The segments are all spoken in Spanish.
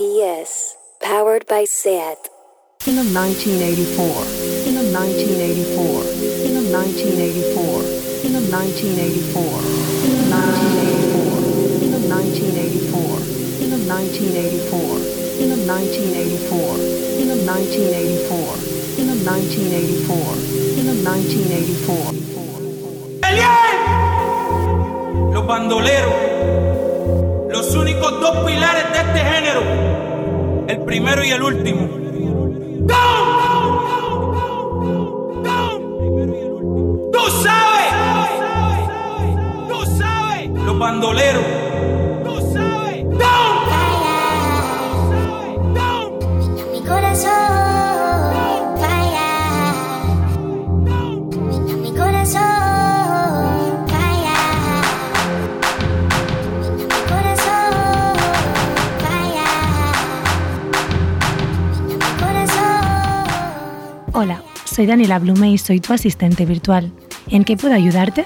GPS, powered by SAT. In 1984, in 1984, in 1984, in 1984, in 1984, in 1984, in 1984, in 1984, in 1984, in 1984, in 1984. ¡Eliel! Los bandoleros, los únicos dos pilares de este género, el primero y el último. ¡Go! ¡Tú sabes! ¡Tú sabes! Los bandoleros. Soy Daniela Blume y soy tu asistente virtual. ¿En qué puedo ayudarte?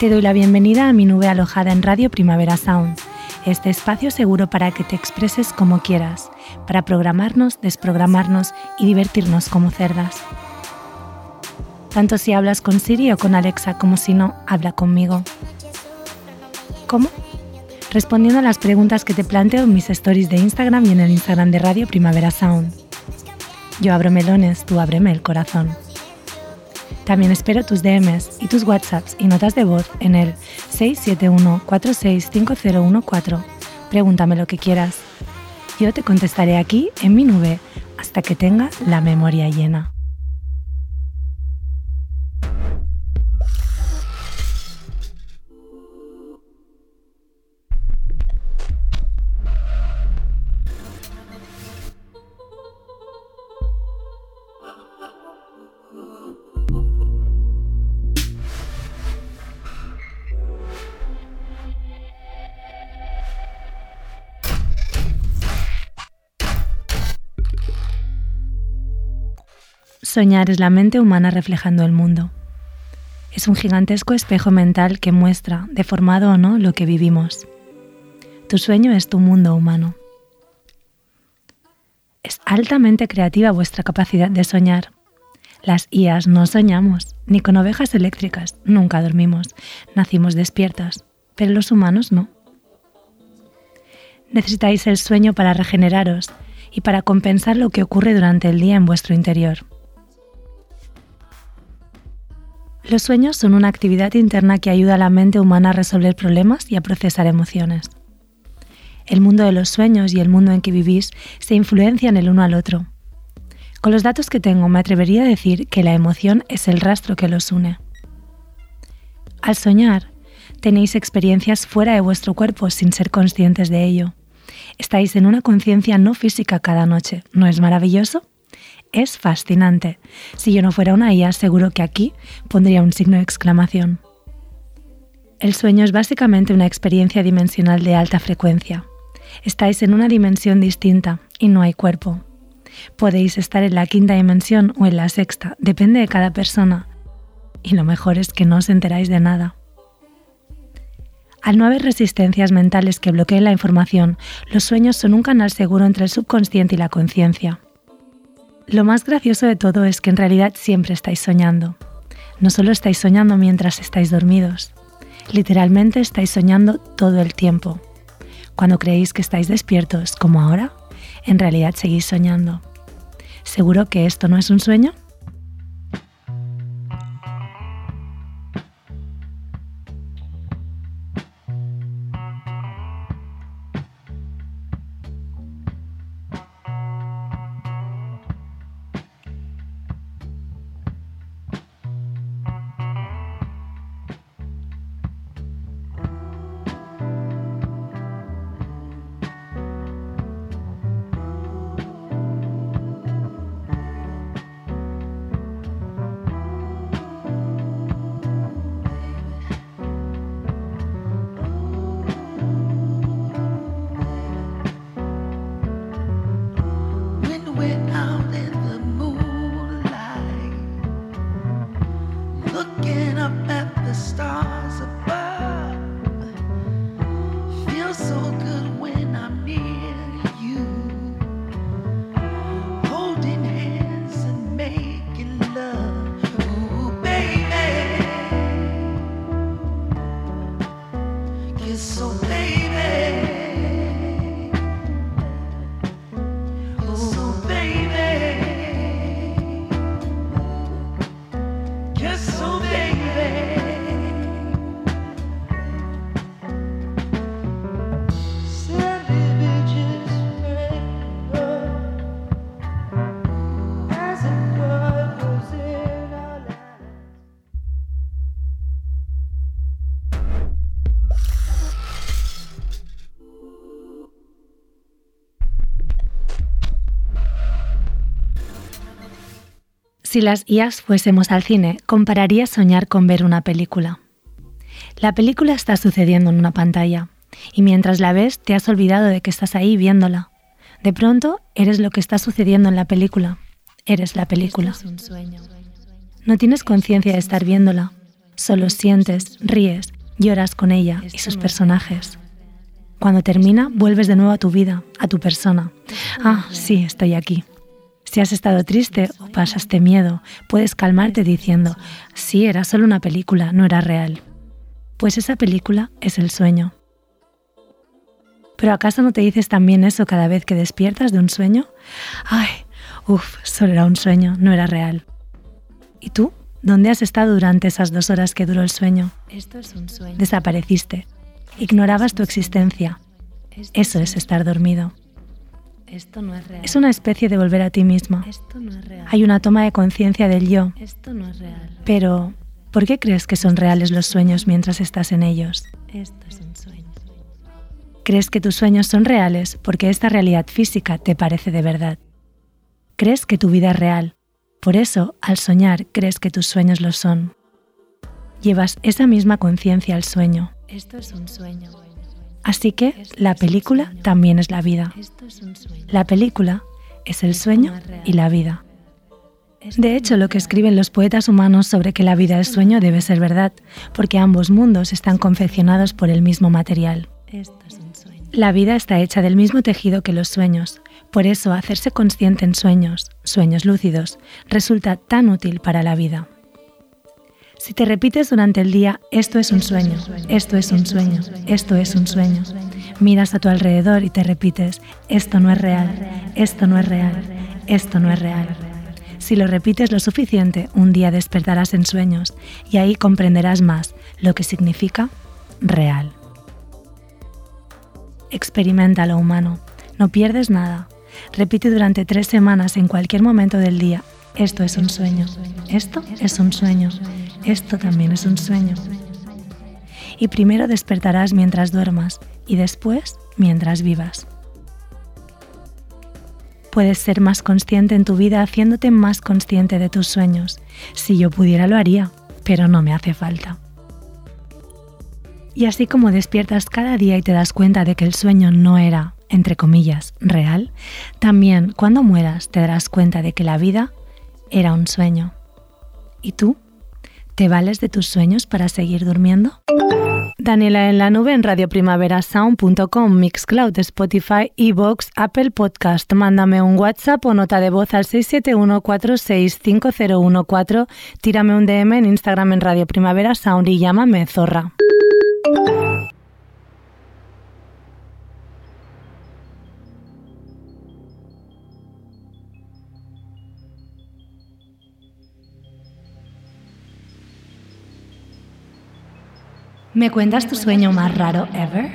Te doy la bienvenida a mi nube alojada en Radio Primavera Sound, este espacio seguro para que te expreses como quieras, para programarnos, desprogramarnos y divertirnos como cerdas. Tanto si hablas con Siri o con Alexa como si no, habla conmigo. ¿Cómo? Respondiendo a las preguntas que te planteo en mis stories de Instagram y en el Instagram de Radio Primavera Sound. Yo abro melones, tú ábreme el corazón. También espero tus DMs y tus WhatsApps y notas de voz en el 671-465014. Pregúntame lo que quieras. Yo te contestaré aquí en mi nube hasta que tenga la memoria llena. Soñar es la mente humana reflejando el mundo. Es un gigantesco espejo mental que muestra, deformado o no, lo que vivimos. Tu sueño es tu mundo humano. Es altamente creativa vuestra capacidad de soñar. Las IAs no soñamos, ni con ovejas eléctricas, nunca dormimos, nacimos despiertas, pero los humanos no. Necesitáis el sueño para regeneraros y para compensar lo que ocurre durante el día en vuestro interior. Los sueños son una actividad interna que ayuda a la mente humana a resolver problemas y a procesar emociones. El mundo de los sueños y el mundo en que vivís se influencian el uno al otro. Con los datos que tengo me atrevería a decir que la emoción es el rastro que los une. Al soñar, tenéis experiencias fuera de vuestro cuerpo sin ser conscientes de ello. Estáis en una conciencia no física cada noche. ¿No es maravilloso? Es fascinante. Si yo no fuera una IA, seguro que aquí pondría un signo de exclamación. El sueño es básicamente una experiencia dimensional de alta frecuencia. Estáis en una dimensión distinta y no hay cuerpo. Podéis estar en la quinta dimensión o en la sexta, depende de cada persona. Y lo mejor es que no os enteráis de nada. Al no haber resistencias mentales que bloqueen la información, los sueños son un canal seguro entre el subconsciente y la conciencia. Lo más gracioso de todo es que en realidad siempre estáis soñando. No solo estáis soñando mientras estáis dormidos, literalmente estáis soñando todo el tiempo. Cuando creéis que estáis despiertos, como ahora, en realidad seguís soñando. ¿Seguro que esto no es un sueño? Si las IAS fuésemos al cine, compararía soñar con ver una película. La película está sucediendo en una pantalla, y mientras la ves te has olvidado de que estás ahí viéndola. De pronto eres lo que está sucediendo en la película. Eres la película. No tienes conciencia de estar viéndola. Solo sientes, ríes, lloras con ella y sus personajes. Cuando termina, vuelves de nuevo a tu vida, a tu persona. Ah, sí, estoy aquí. Si has estado triste o pasaste miedo, puedes calmarte diciendo, sí, era solo una película, no era real. Pues esa película es el sueño. ¿Pero acaso no te dices también eso cada vez que despiertas de un sueño? Ay, uff, solo era un sueño, no era real. ¿Y tú? ¿Dónde has estado durante esas dos horas que duró el sueño? Esto es un sueño. Desapareciste. Ignorabas tu existencia. Eso es estar dormido. Esto no es real. Es una especie de volver a ti misma. Esto no es real. Hay una toma de conciencia del yo. Esto no es real. Pero, ¿por qué crees que son reales los sueños mientras estás en ellos? Esto es un sueño. Crees que tus sueños son reales porque esta realidad física te parece de verdad. Crees que tu vida es real. Por eso, al soñar, crees que tus sueños lo son. Llevas esa misma conciencia al sueño. Esto es un sueño. Así que la película también es la vida. La película es el sueño y la vida. De hecho, lo que escriben los poetas humanos sobre que la vida es sueño debe ser verdad, porque ambos mundos están confeccionados por el mismo material. La vida está hecha del mismo tejido que los sueños, por eso hacerse consciente en sueños, sueños lúcidos, resulta tan útil para la vida. Si te repites durante el día, esto es un sueño, esto es un sueño, esto es un sueño, miras a tu alrededor y te repites, esto no es real, esto no es real, esto no es real. Si lo repites lo suficiente, un día despertarás en sueños y ahí comprenderás más lo que significa real. Experimenta lo humano, no pierdes nada. Repite durante tres semanas en cualquier momento del día, esto es un sueño, esto es un sueño, esto también es un sueño. Y primero despertarás mientras duermas y después mientras vivas. Puedes ser más consciente en tu vida haciéndote más consciente de tus sueños. Si yo pudiera lo haría, pero no me hace falta. Y así como despiertas cada día y te das cuenta de que el sueño no era, entre comillas, real, también cuando mueras te darás cuenta de que la vida era un sueño. ¿Y tú? ¿Te vales de tus sueños para seguir durmiendo? Daniela en la nube en radioprimaverasound.com, Mixcloud, Spotify, Evox, Apple Podcast. Mándame un WhatsApp o nota de voz al 671465014. Tírame un DM en Instagram en Radio Primavera Sound y llámame Zorra. ¿Me cuentas tu sueño más raro ever?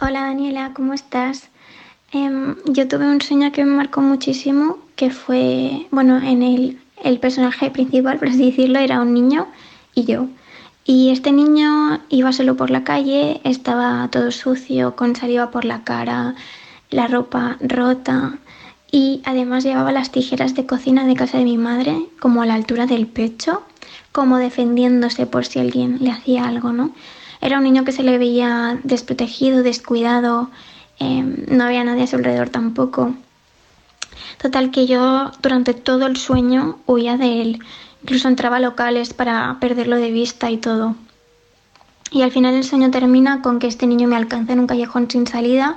Hola Daniela, ¿cómo estás? Em, yo tuve un sueño que me marcó muchísimo, que fue, bueno, en el, el personaje principal, por así decirlo, era un niño y yo. Y este niño iba solo por la calle, estaba todo sucio, con saliva por la cara, la ropa rota y además llevaba las tijeras de cocina de casa de mi madre como a la altura del pecho como defendiéndose por si alguien le hacía algo, ¿no? Era un niño que se le veía desprotegido, descuidado, eh, no había nadie a su alrededor tampoco. Total que yo durante todo el sueño huía de él, incluso entraba a locales para perderlo de vista y todo. Y al final el sueño termina con que este niño me alcanza en un callejón sin salida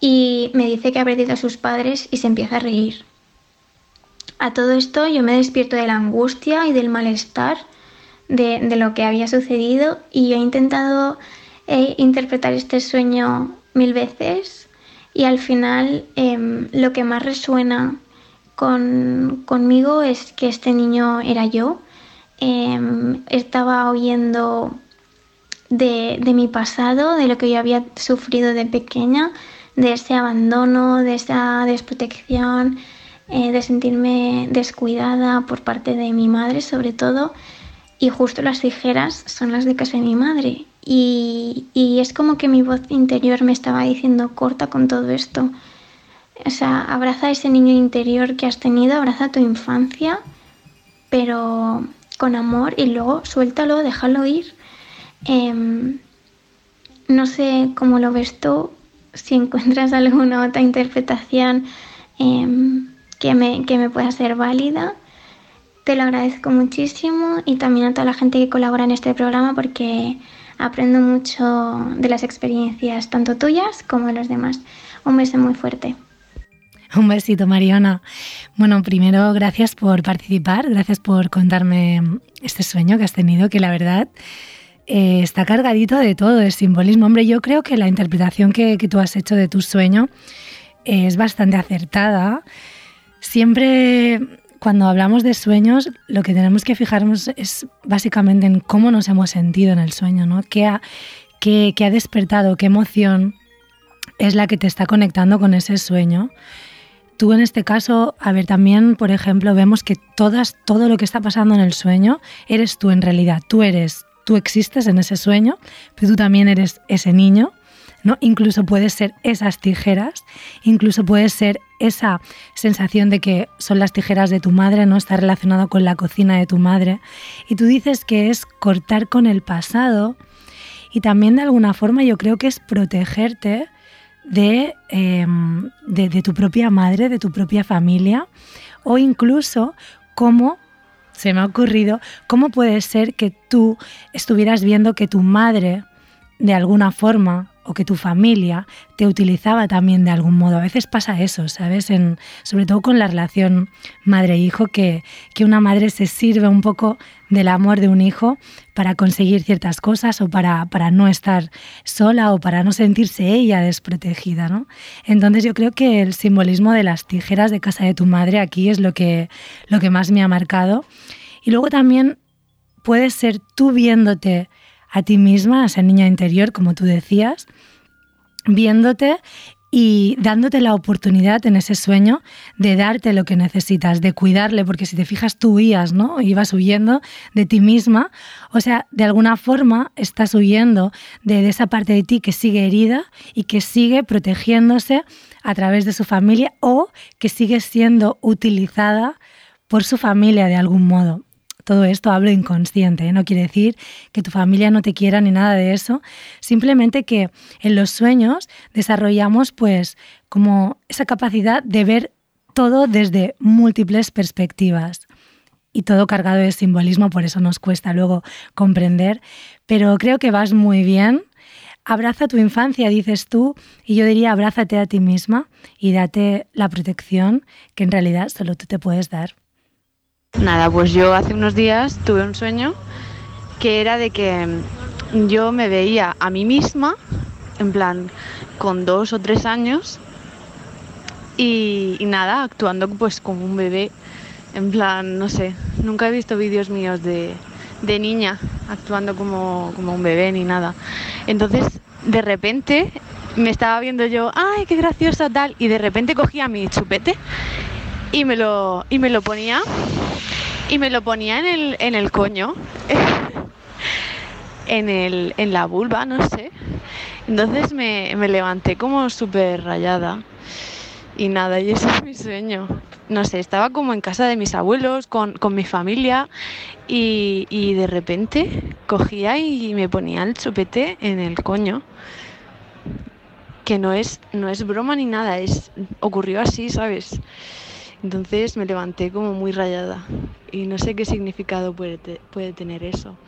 y me dice que ha perdido a sus padres y se empieza a reír. A todo esto yo me despierto de la angustia y del malestar de, de lo que había sucedido y he intentado eh, interpretar este sueño mil veces y al final em, lo que más resuena con, conmigo es que este niño era yo. Em, estaba oyendo de, de mi pasado, de lo que yo había sufrido de pequeña, de ese abandono, de esa desprotección, eh, de sentirme descuidada por parte de mi madre sobre todo y justo las tijeras son las de casa de mi madre. Y, y es como que mi voz interior me estaba diciendo corta con todo esto o sea, abraza ese niño interior que has tenido, abraza tu infancia, pero con amor y luego suéltalo, déjalo ir. Em, no sé cómo lo ves tú, si encuentras alguna otra interpretación. Em, que, me, que me pueda ser válida. Te lo agradezco muchísimo y también a toda la gente que colabora en este programa porque aprendo mucho de las experiencias tanto tuyas como de los demás. Un beso muy fuerte. Un besito, Mariana. Bueno, primero, gracias por participar, gracias por contarme este sueño que has tenido, que la verdad eh, está cargadito de todo, de simbolismo. Hombre, yo creo que la interpretación que, que tú has hecho de tu sueño es bastante acertada. Siempre cuando hablamos de sueños, lo que tenemos que fijarnos es básicamente en cómo nos hemos sentido en el sueño, ¿no? ¿Qué ha, qué, ha despertado, qué emoción es la que te está conectando con ese sueño? Tú en este caso, a ver, también, por ejemplo, vemos que todas, todo lo que está pasando en el sueño eres tú en realidad. Tú eres, tú existes en ese sueño, pero tú también eres ese niño, ¿no? Incluso puedes ser esas tijeras, incluso puedes ser esa sensación de que son las tijeras de tu madre, ¿no? Está relacionado con la cocina de tu madre. Y tú dices que es cortar con el pasado y también de alguna forma yo creo que es protegerte de, eh, de, de, tu propia madre, de tu propia familia, o incluso cómo, se me ha ocurrido, cómo puede ser que tú estuvieras viendo que tu madre, de alguna forma, o que tu familia te utilizaba también de algún modo. A veces pasa eso, ¿sabes? En, sobre todo con la relación madre-hijo, que, que una madre se sirve un poco del amor de un hijo para conseguir ciertas cosas o para, para no estar sola o para no sentirse ella desprotegida, ¿no? Entonces yo creo que el simbolismo de las tijeras de casa de tu madre aquí es lo que, lo que más me ha marcado. Y luego también puedes ser tú viéndote a ti misma, a esa niña interior, como tú decías, viéndote y dándote la oportunidad en ese sueño de darte lo que necesitas, de cuidarle, porque si te fijas tú huías, ¿no? Ibas huyendo de ti misma, o sea, de alguna forma estás huyendo de, de esa parte de ti que sigue herida y que sigue protegiéndose a través de su familia o que sigue siendo utilizada por su familia de algún modo todo esto hablo inconsciente, ¿eh? no quiere decir que tu familia no te quiera ni nada de eso, simplemente que en los sueños desarrollamos pues como esa capacidad de ver todo desde múltiples perspectivas y todo cargado de simbolismo, por eso nos cuesta luego comprender, pero creo que vas muy bien. Abraza tu infancia, dices tú, y yo diría abrázate a ti misma y date la protección que en realidad solo tú te puedes dar. Nada, pues yo hace unos días tuve un sueño que era de que yo me veía a mí misma, en plan, con dos o tres años, y, y nada, actuando pues como un bebé, en plan, no sé, nunca he visto vídeos míos de, de niña actuando como, como un bebé ni nada. Entonces, de repente me estaba viendo yo, ay, qué graciosa tal, y de repente cogía mi chupete y me lo, y me lo ponía y me lo ponía en el, en el coño, en, el, en la vulva, no sé. Entonces me, me levanté como súper rayada. Y nada, y ese es mi sueño. No sé, estaba como en casa de mis abuelos, con, con mi familia, y, y, de repente cogía y me ponía el chupete en el coño. Que no es, no es broma ni nada, es, ocurrió así, ¿sabes? Entonces me levanté como muy rayada y no sé qué significado puede, te, puede tener eso.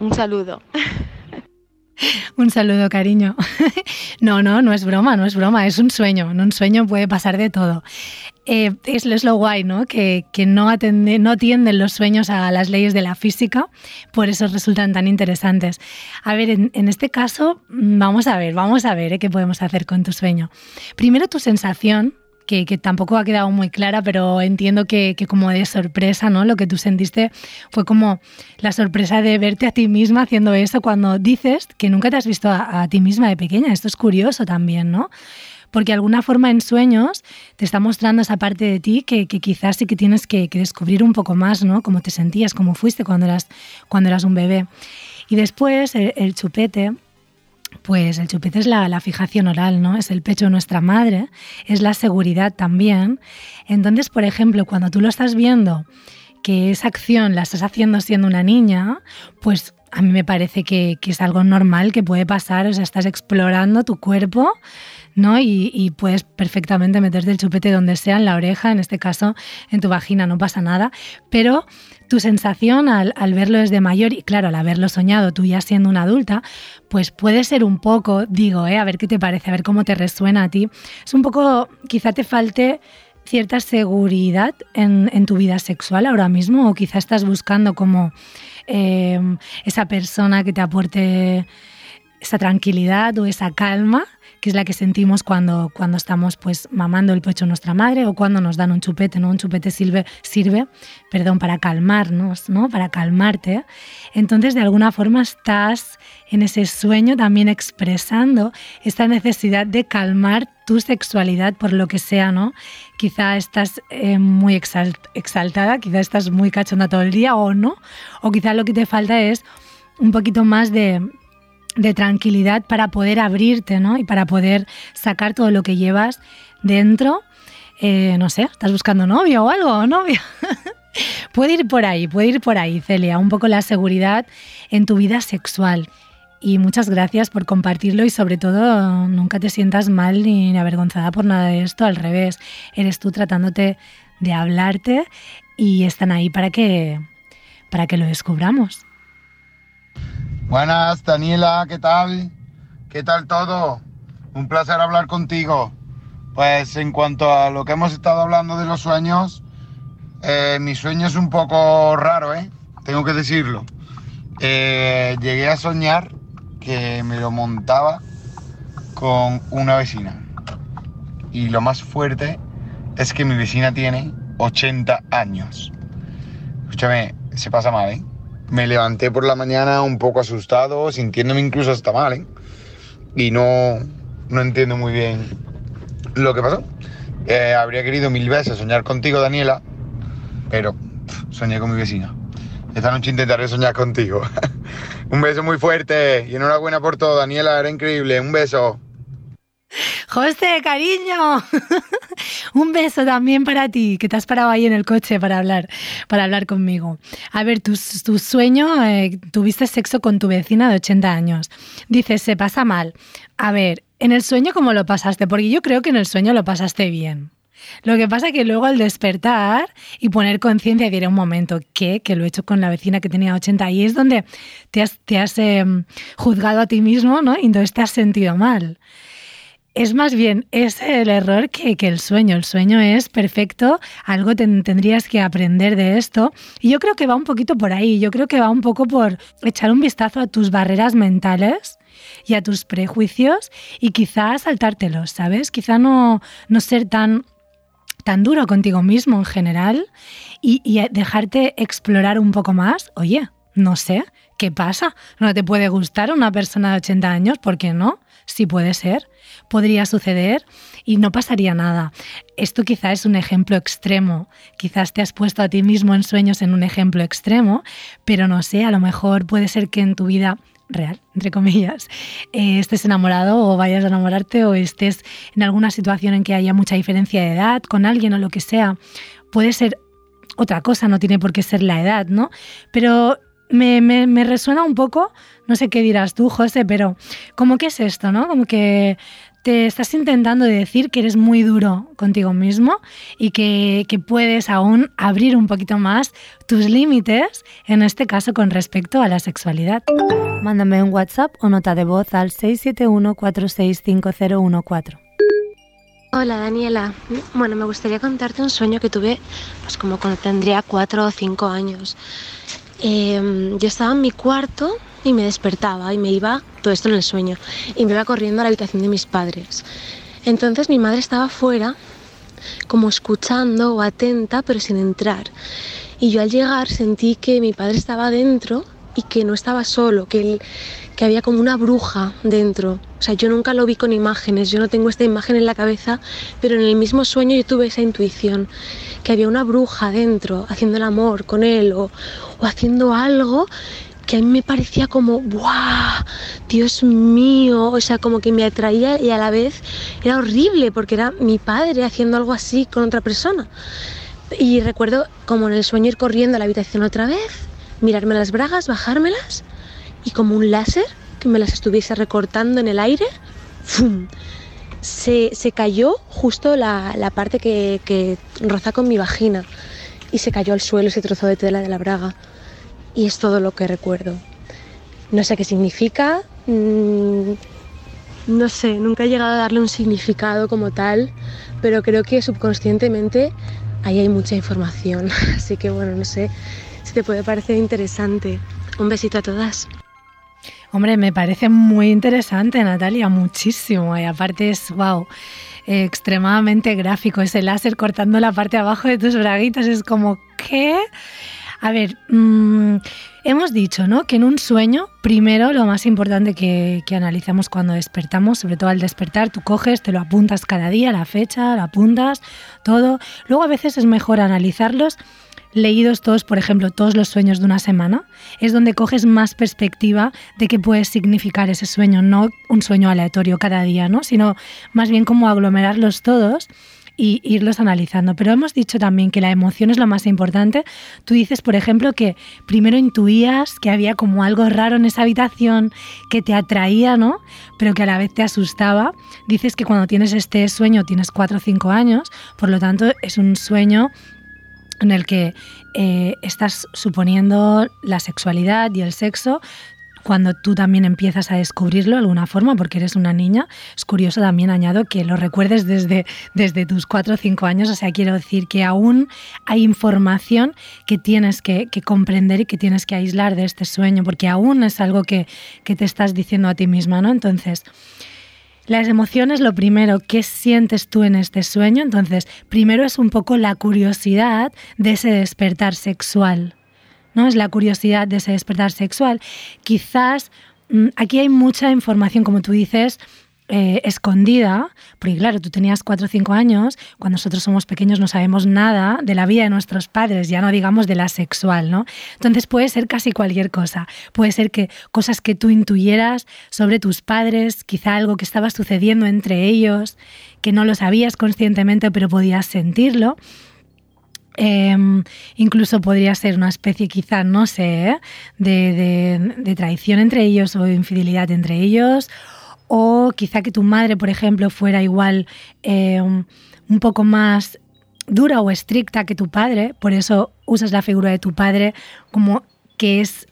Un saludo. Un saludo, cariño. No, no, no es broma, no es broma, es un sueño. En un sueño puede pasar de todo. Eh, es, es, lo guay, ¿no? Que, que no, atende, no atienden los sueños a las leyes de la física, por eso resultan tan interesantes. A ver, en, en este caso, vamos a ver, vamos a ver ¿eh? qué podemos hacer con tu sueño. Primero, tu sensación que, tampoco ha quedado muy clara, pero entiendo que, como de sorpresa, ¿no? Lo que tú sentiste fue como la sorpresa de verte a ti misma haciendo eso cuando dices que nunca te has visto a, ti misma de pequeña. Esto es curioso también, ¿no? Porque de alguna forma en sueños te está mostrando esa parte de ti que, que quizás sí que tienes que, descubrir un poco más, ¿no? Cómo te sentías, cómo fuiste cuando eras, cuando eras un bebé. Y después el, el chupete, pues el chupete es la, la, fijación oral, ¿no? Es el pecho de nuestra madre, es la seguridad también. Entonces, por ejemplo, cuando tú lo estás viendo, que esa acción la estás haciendo siendo una niña, pues a mí me parece que, que es algo normal que puede pasar, o sea, estás explorando tu cuerpo. ¿no? Y, y, puedes perfectamente meterte el chupete donde sea, en la oreja, en este caso en tu vagina, no pasa nada. Pero tu sensación al, al, verlo desde mayor y claro, al haberlo soñado tú ya siendo una adulta, pues puede ser un poco, digo, ¿eh? a ver qué te parece, a ver cómo te resuena a ti. Es un poco, quizá te falte cierta seguridad en, tu vida sexual ahora mismo o quizá estás buscando como eh, esa persona que te aporte esa tranquilidad o esa calma es la que sentimos cuando, cuando estamos pues mamando el pecho a nuestra madre o cuando nos dan un chupete, ¿no? Un chupete sirve, sirve perdón, para calmarnos, ¿no? Para calmarte. Entonces, de alguna forma estás en ese sueño también expresando esta necesidad de calmar tu sexualidad por lo que sea, ¿no? Quizá estás eh, muy exalt exaltada, quizá estás muy cachonda todo el día o no, o quizá lo que te falta es un poquito más de de tranquilidad para poder abrirte, ¿no? Y para poder sacar todo lo que llevas dentro. Eh, no sé, ¿estás buscando novio o algo? ¿o ¿Novio? puede ir por ahí, puede ir por ahí, Celia, un poco la seguridad en tu vida sexual. Y muchas gracias por compartirlo y sobre todo nunca te sientas mal ni avergonzada por nada de esto, al revés, eres tú tratándote de hablarte y están ahí para que, para que lo descubramos. Buenas, Daniela, ¿qué tal? ¿Qué tal todo? Un placer hablar contigo. Pues en cuanto a lo que hemos estado hablando de los sueños, eh, mi sueño es un poco raro, ¿eh? Tengo que decirlo. Eh, llegué a soñar que me lo montaba con una vecina. Y lo más fuerte es que mi vecina tiene 80 años. Escúchame, se pasa mal, ¿eh? Me levanté por la mañana un poco asustado, sintiéndome incluso hasta mal, ¿eh? Y no, no entiendo muy bien lo que pasó. Eh, habría querido mil veces soñar contigo, Daniela, pero soñé con mi vecina. Esta noche intentaré soñar contigo. un beso muy fuerte y enhorabuena por todo, Daniela, era increíble. Un beso. José, cariño, un beso también para ti, que te has parado ahí en el coche para hablar, para hablar conmigo. A ver, tu, tu sueño, eh, tuviste sexo con tu vecina de 80 años. Dices, se pasa mal. A ver, en el sueño, ¿cómo lo pasaste? Porque yo creo que en el sueño lo pasaste bien. Lo que pasa que luego al despertar y poner conciencia, diré un momento, ¿qué? Que lo he hecho con la vecina que tenía 80 y es donde te has, eh, juzgado a ti mismo, ¿no? Y entonces te has sentido mal es más bien es el error que, que, el sueño. El sueño es perfecto, algo ten, tendrías que aprender de esto. Y yo creo que va un poquito por ahí, yo creo que va un poco por echar un vistazo a tus barreras mentales y a tus prejuicios y quizás saltártelos, ¿sabes? Quizá no, no ser tan tan duro contigo mismo en general y, y dejarte explorar un poco más. Oye, no sé, ¿qué pasa? ¿No te puede gustar una persona de 80 años? ¿Por qué no? Sí puede ser, podría suceder y no pasaría nada. Esto quizá es un ejemplo extremo, quizás te has puesto a ti mismo en sueños en un ejemplo extremo, pero no sé, a lo mejor puede ser que en tu vida real, entre comillas, eh, estés enamorado o vayas a enamorarte o estés en alguna situación en que haya mucha diferencia de edad con alguien o lo que sea. Puede ser otra cosa, no tiene por qué ser la edad, ¿no? Pero me, me, me, resuena un poco, no sé qué dirás tú, José, pero como que es esto, ¿no? Como que te estás intentando decir que eres muy duro contigo mismo y que, que puedes aún abrir un poquito más tus límites, en este caso con respecto a la sexualidad. Mándame un WhatsApp o nota de voz al 671-465014. Hola Daniela, bueno me gustaría contarte un sueño que tuve pues como cuando tendría cuatro o cinco años. Eh, yo estaba en mi cuarto y me despertaba y me iba, todo esto en el sueño, y me iba corriendo a la habitación de mis padres. Entonces mi madre estaba fuera, como escuchando o atenta, pero sin entrar. Y yo al llegar sentí que mi padre estaba dentro y que no estaba solo, que, él, que había como una bruja dentro. O sea, yo nunca lo vi con imágenes, yo no tengo esta imagen en la cabeza, pero en el mismo sueño yo tuve esa intuición, que había una bruja dentro haciendo el amor con él o, o haciendo algo que a mí me parecía como, ¡guau! Dios mío, o sea, como que me atraía y a la vez era horrible porque era mi padre haciendo algo así con otra persona. Y recuerdo como en el sueño ir corriendo a la habitación otra vez, mirarme las bragas, bajármelas y como un láser que me las estuviese recortando en el aire, ¡fum! Se, se cayó justo la, la parte que, roza con mi vagina y se cayó al suelo ese trozo de tela de la braga. Y es todo lo que recuerdo. No sé qué significa, mm, no sé, nunca he llegado a darle un significado como tal, pero creo que subconscientemente ahí hay mucha información. Así que bueno, no sé si te puede parecer interesante. Un besito a todas. Hombre, me parece muy interesante, Natalia, muchísimo. Y aparte es, wow, extremadamente gráfico. Ese láser cortando la parte de abajo de tus braguitas es como, ¿qué? A ver, mmm, hemos dicho ¿no? que en un sueño, primero lo más importante que, que, analizamos cuando despertamos, sobre todo al despertar, tú coges, te lo apuntas cada día, la fecha, lo apuntas, todo. Luego a veces es mejor analizarlos leídos todos, por ejemplo, todos los sueños de una semana, es donde coges más perspectiva de qué puede significar ese sueño, no un sueño aleatorio cada día, ¿no? sino más bien como aglomerarlos todos y irlos analizando. Pero hemos dicho también que la emoción es lo más importante. Tú dices, por ejemplo, que primero intuías que había como algo raro en esa habitación que te atraía, ¿no? Pero que a la vez te asustaba. Dices que cuando tienes este sueño tienes 4 o 5 años, por lo tanto es un sueño en el que eh, estás suponiendo la sexualidad y el sexo cuando tú también empiezas a descubrirlo de alguna forma, porque eres una niña. Es curioso también, añado, que lo recuerdes desde, desde tus cuatro o cinco años. O sea, quiero decir que aún hay información que tienes que, que comprender y que tienes que aislar de este sueño, porque aún es algo que, que te estás diciendo a ti misma, ¿no? Entonces, las emociones, lo primero, ¿qué sientes tú en este sueño? Entonces, primero es un poco la curiosidad de ese despertar sexual, ¿no? Es la curiosidad de ese despertar sexual. Quizás mm, aquí hay mucha información, como tú dices, eh, escondida, porque claro, tú tenías 4 o 5 años, cuando nosotros somos pequeños no sabemos nada de la vida de nuestros padres, ya no digamos de la sexual, ¿no? Entonces puede ser casi cualquier cosa, puede ser que cosas que tú intuyeras sobre tus padres, quizá algo que estaba sucediendo entre ellos, que no lo sabías conscientemente pero podías sentirlo. Eh, incluso podría ser una especie, quizá, no sé, ¿eh? de, de, de traición entre ellos o de infidelidad entre ellos, o quizá que tu madre, por ejemplo, fuera igual eh, un poco más dura o estricta que tu padre, por eso usas la figura de tu padre como que es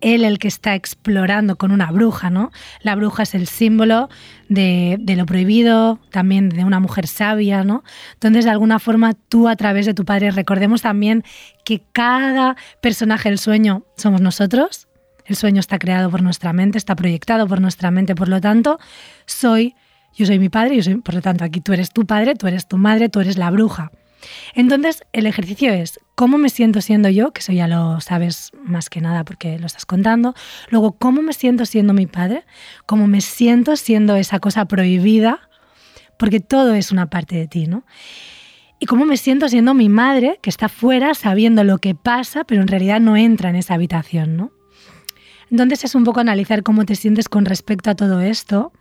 él el que está explorando con una bruja, ¿no? La bruja es el símbolo de, de, lo prohibido, también de una mujer sabia, ¿no? Entonces, de alguna forma, tú a través de tu padre, recordemos también que cada personaje del sueño somos nosotros, el sueño está creado por nuestra mente, está proyectado por nuestra mente, por lo tanto, soy, yo soy mi padre, yo por lo tanto, aquí tú eres tu padre, tú eres tu madre, tú eres la bruja. Entonces, el ejercicio es cómo me siento siendo yo, que eso ya lo sabes más que nada porque lo estás contando. Luego, cómo me siento siendo mi padre, cómo me siento siendo esa cosa prohibida, porque todo es una parte de ti, ¿no? Y cómo me siento siendo mi madre, que está fuera sabiendo lo que pasa, pero en realidad no entra en esa habitación, ¿no? Entonces es un poco analizar cómo te sientes con respecto a todo esto.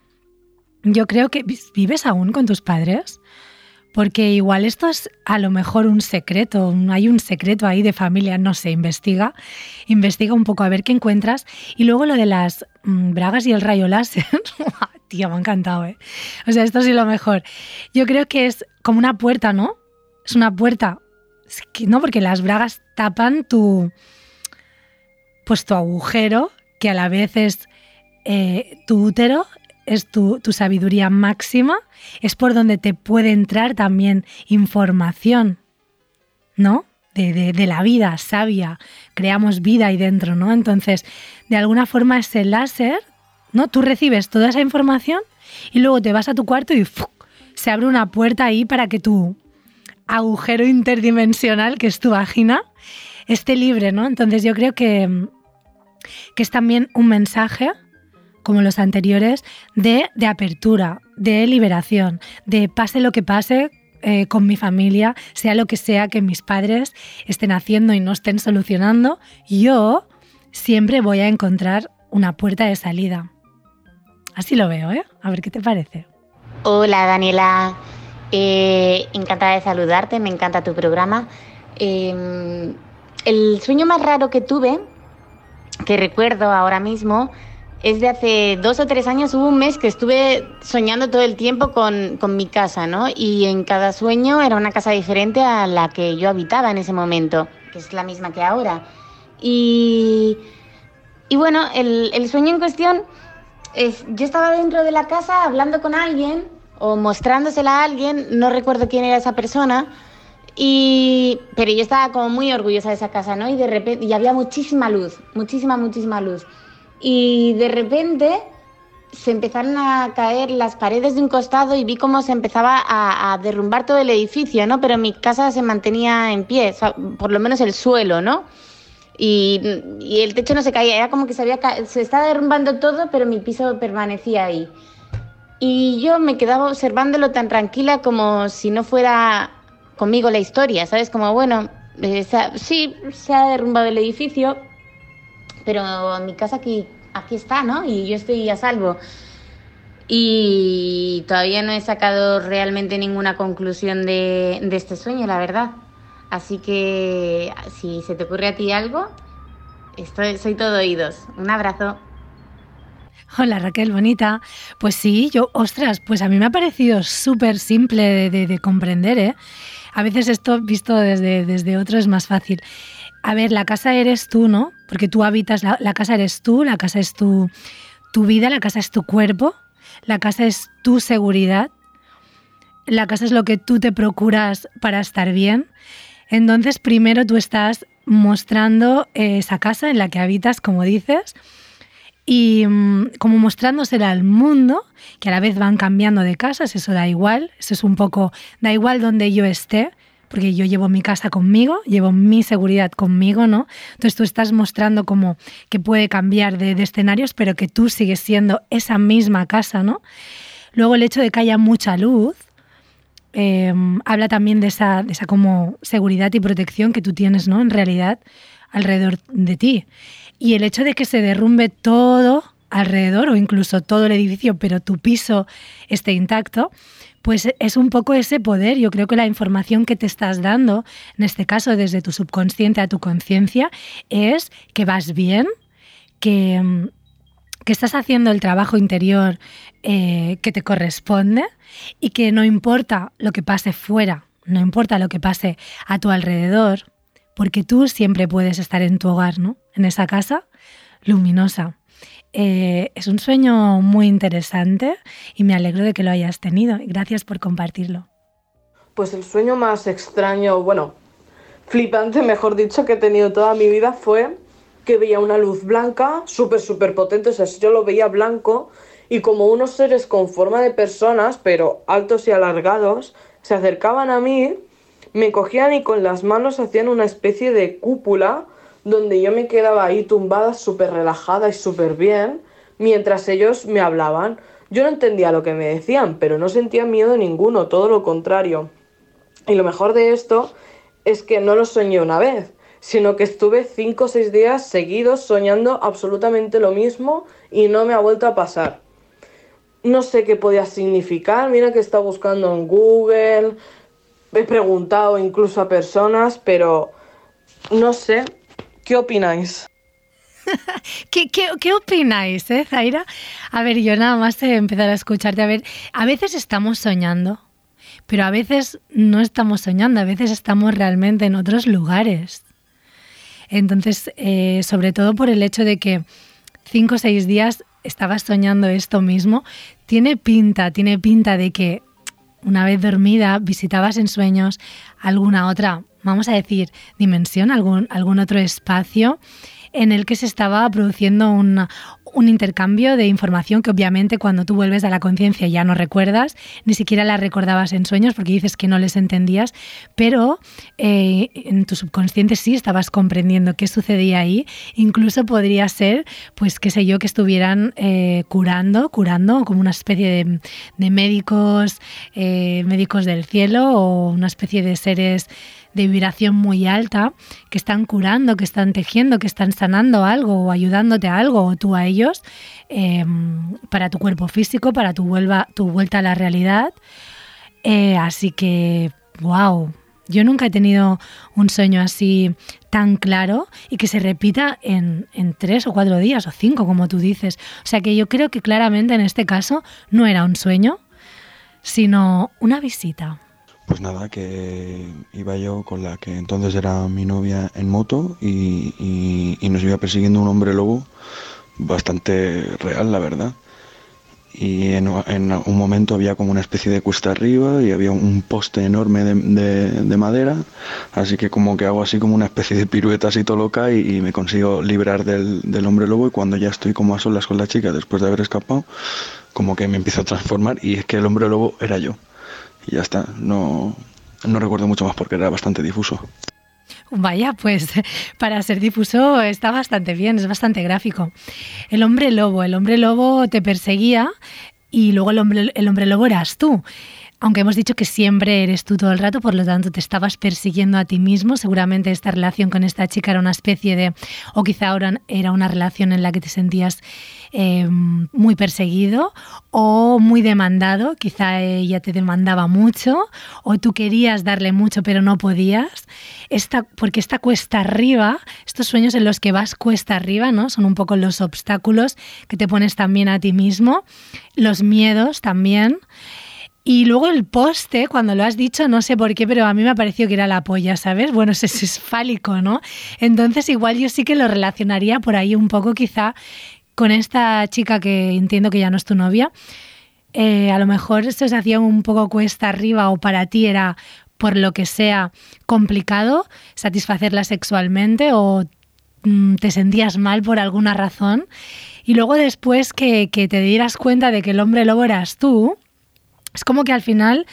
Yo creo que vives aún con tus padres, porque igual esto es a lo mejor un secreto, hay un secreto ahí de familia, no sé, investiga, investiga un poco a ver qué encuentras. Y luego lo de las mmm, bragas y el rayo láser, tío, me ha encantado, ¿eh? O sea, esto sí lo mejor. Yo creo que es como una puerta, ¿no? Es una puerta. No, porque las bragas tapan tu, pues tu agujero, que a la vez es eh, tu útero, es tu, tu, sabiduría máxima, es por donde te puede entrar también información, ¿no? De, de, la vida sabia, creamos vida ahí dentro, ¿no? Entonces, de alguna forma ese láser, ¿no? Tú recibes toda esa información y luego te vas a tu cuarto y se abre una puerta ahí para que tu agujero interdimensional, que es tu vagina, esté libre, ¿no? Entonces yo creo que, que es también un mensaje, como los anteriores, de, de apertura, de liberación, de pase lo que pase, eh, con mi familia, sea lo que sea que mis padres estén haciendo y no estén solucionando, yo siempre voy a encontrar una puerta de salida. Así lo veo, ¿eh? A ver qué te parece. Hola Daniela, Eh, encantada de saludarte, me encanta tu programa. Eh, el sueño más raro que tuve, que recuerdo ahora mismo, es de hace dos o tres años, hubo un mes que estuve soñando todo el tiempo con, con mi casa, ¿no? Y en cada sueño era una casa diferente a la que yo habitaba en ese momento, que es la misma que ahora. Y, y bueno, el, el sueño en cuestión es, yo estaba dentro de la casa hablando con alguien o mostrándosela a alguien, no recuerdo quién era esa persona, y, pero yo estaba como muy orgullosa de esa casa, ¿no? Y de repente, y había muchísima luz, muchísima, muchísima luz. Y de repente se empezaron a caer las paredes de un costado y vi cómo se empezaba a, a derrumbar todo el edificio, ¿no? Pero mi casa se mantenía en pie, o sea, por lo menos el suelo, ¿no? Y, y el techo no se caía, era como que se, había ca- se estaba derrumbando todo, pero mi piso permanecía ahí. Y yo me quedaba observándolo tan tranquila como si no fuera conmigo la historia, ¿sabes? Como, bueno, eh, sí, se ha derrumbado el edificio, pero mi casa aquí, aquí está, ¿no? Y yo estoy a salvo. Y todavía no he sacado realmente ninguna conclusión de, este sueño, la verdad. Así que si se te ocurre a ti algo, estoy, soy todo oídos. Un abrazo. Hola Raquel, bonita. Pues sí, yo, ostras, pues a mí me ha parecido súper simple de- de comprender, ¿eh? A veces esto visto desde, desde otro es más fácil. A ver, la casa eres tú, ¿no? Porque tú habitas, la, casa eres tú, la casa es tu, tu vida, la casa es tu cuerpo, la casa es tu seguridad, la casa es lo que tú te procuras para estar bien. Entonces, primero tú estás mostrando esa casa en la que habitas, como dices, y mm, como mostrándosela al mundo, que a la vez van cambiando de casas, eso da igual, eso es un poco, da igual donde yo esté, porque yo llevo mi casa conmigo, llevo mi seguridad conmigo, ¿no? Entonces tú estás mostrando como que puede cambiar de, de escenarios, pero que tú sigues siendo esa misma casa, ¿no? Luego el hecho de que haya mucha luz, eh, habla también de esa, de esa como seguridad y protección que tú tienes, ¿no? En realidad, alrededor de ti. Y el hecho de que se derrumbe todo alrededor o incluso todo el edificio, pero tu piso esté intacto, pues es un poco ese poder. Yo creo que la información que te estás dando, en este caso desde tu subconsciente a tu conciencia, es que vas bien, que, que estás haciendo el trabajo interior eh, que te corresponde y que no importa lo que pase fuera, no importa lo que pase a tu alrededor, porque tú siempre puedes estar en tu hogar, ¿no? En esa casa luminosa. Eh, es un sueño muy interesante y me alegro de que lo hayas tenido. Gracias por compartirlo. Pues el sueño más extraño, bueno, flipante, mejor dicho, que he tenido toda mi vida fue que veía una luz blanca, súper, súper potente, o sea, yo lo veía blanco y como unos seres con forma de personas, pero altos y alargados, se acercaban a mí, me cogían y con las manos hacían una especie de cúpula donde yo me quedaba ahí tumbada, súper relajada y súper bien, mientras ellos me hablaban. Yo no entendía lo que me decían, pero no sentía miedo ninguno, todo lo contrario. Y lo mejor de esto es que no lo soñé una vez, sino que estuve cinco o seis días seguidos soñando absolutamente lo mismo y no me ha vuelto a pasar. No sé qué podía significar, mira que estado buscando en Google, he preguntado incluso a personas, pero no sé, ¿qué opináis? ¿Qué, opináis, eh, Zaira? A ver, yo nada más de empezar a escucharte. A ver, a veces estamos soñando, pero a veces no estamos soñando, a veces estamos realmente en otros lugares. Entonces, eh, sobre todo por el hecho de que cinco o seis días estabas soñando esto mismo, tiene pinta, tiene pinta de que una vez dormida visitabas en sueños alguna otra, vamos a decir, dimensión, algún, algún otro espacio en el que se estaba produciendo una- un intercambio de información que obviamente cuando tú vuelves a la conciencia ya no recuerdas, ni siquiera la recordabas en sueños porque dices que no les entendías, pero eh, en tu subconsciente sí estabas comprendiendo qué sucedía ahí. Incluso podría ser, pues qué sé yo, que estuvieran eh, curando, curando como una especie de, médicos, eh, médicos del cielo o una especie de seres de vibración muy alta, que están curando, que están tejiendo, que están sanando algo o ayudándote a algo o tú a ellos em, para tu cuerpo físico, para tu, vuelva, tu vuelta a la realidad. Eh, así que, wow, yo nunca he tenido un sueño así tan claro y que se repita en, en, tres o cuatro días o cinco, como tú dices. O sea que yo creo que claramente en este caso no era un sueño, sino una visita. Pues nada, que iba yo con la que entonces era mi novia en moto y, y, y nos iba persiguiendo un hombre lobo bastante real, la verdad. Y en, un momento había como una especie de cuesta arriba y había un poste enorme de, de, de madera, así que como que hago así como una especie de pirueta así todo loca y, y me consigo librar del, del, hombre lobo. Y cuando ya estoy como a solas con la chica después de haber escapado, como que me empiezo a transformar. Y es que el hombre lobo era yo. Y ya está, no, no recuerdo mucho más porque era bastante difuso. Vaya, pues para ser difuso está bastante bien, es bastante gráfico. El hombre lobo, el hombre lobo te perseguía y luego el hombre, el hombre lobo eras tú. Aunque hemos dicho que siempre eres tú todo el rato, por lo tanto te estabas persiguiendo a ti mismo. Seguramente esta relación con esta chica era una especie de, o quizá ahora era una relación en la que te sentías eh, muy perseguido o muy demandado. Quizá ella te demandaba mucho o tú querías darle mucho pero no podías. Esta, porque esta cuesta arriba, estos sueños en los que vas cuesta arriba, ¿no? Son un poco los obstáculos que te pones también a ti mismo, los miedos también. Y luego el poste, cuando lo has dicho, no sé por qué, pero a mí me ha parecido que era la polla, ¿sabes? Bueno, es, es fálico, ¿no? Entonces igual yo sí que lo relacionaría por ahí un poco quizá con esta chica que entiendo que ya no es tu novia. Eh, a lo mejor se hacía un poco cuesta arriba o para ti era por lo que sea complicado satisfacerla sexualmente o mm, te sentías mal por alguna razón. Y luego después que, que te dieras cuenta de que el hombre lobo eras tú, es como que al final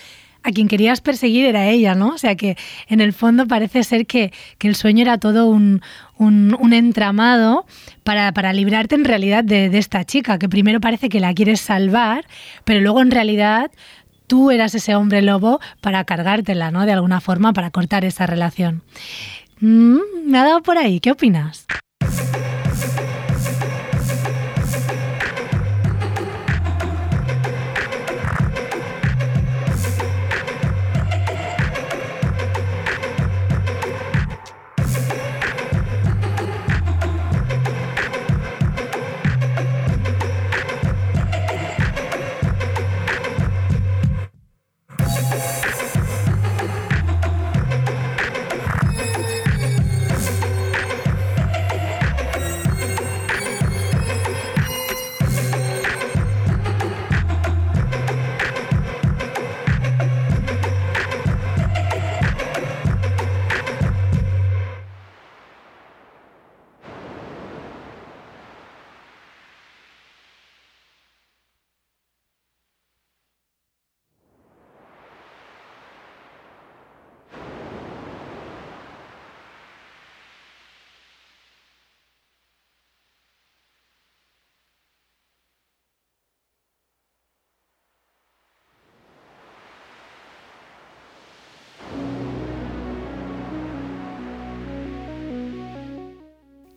a quien querías perseguir era ella, ¿no? O sea que en el fondo parece ser que, que el sueño era todo un, un, entramado para, para, librarte en realidad de, de esta chica, que primero parece que la quieres salvar, pero luego en realidad tú eras ese hombre lobo para cargártela, ¿no? De alguna forma, para cortar esa relación. Mm, me ha dado por ahí, ¿qué opinas?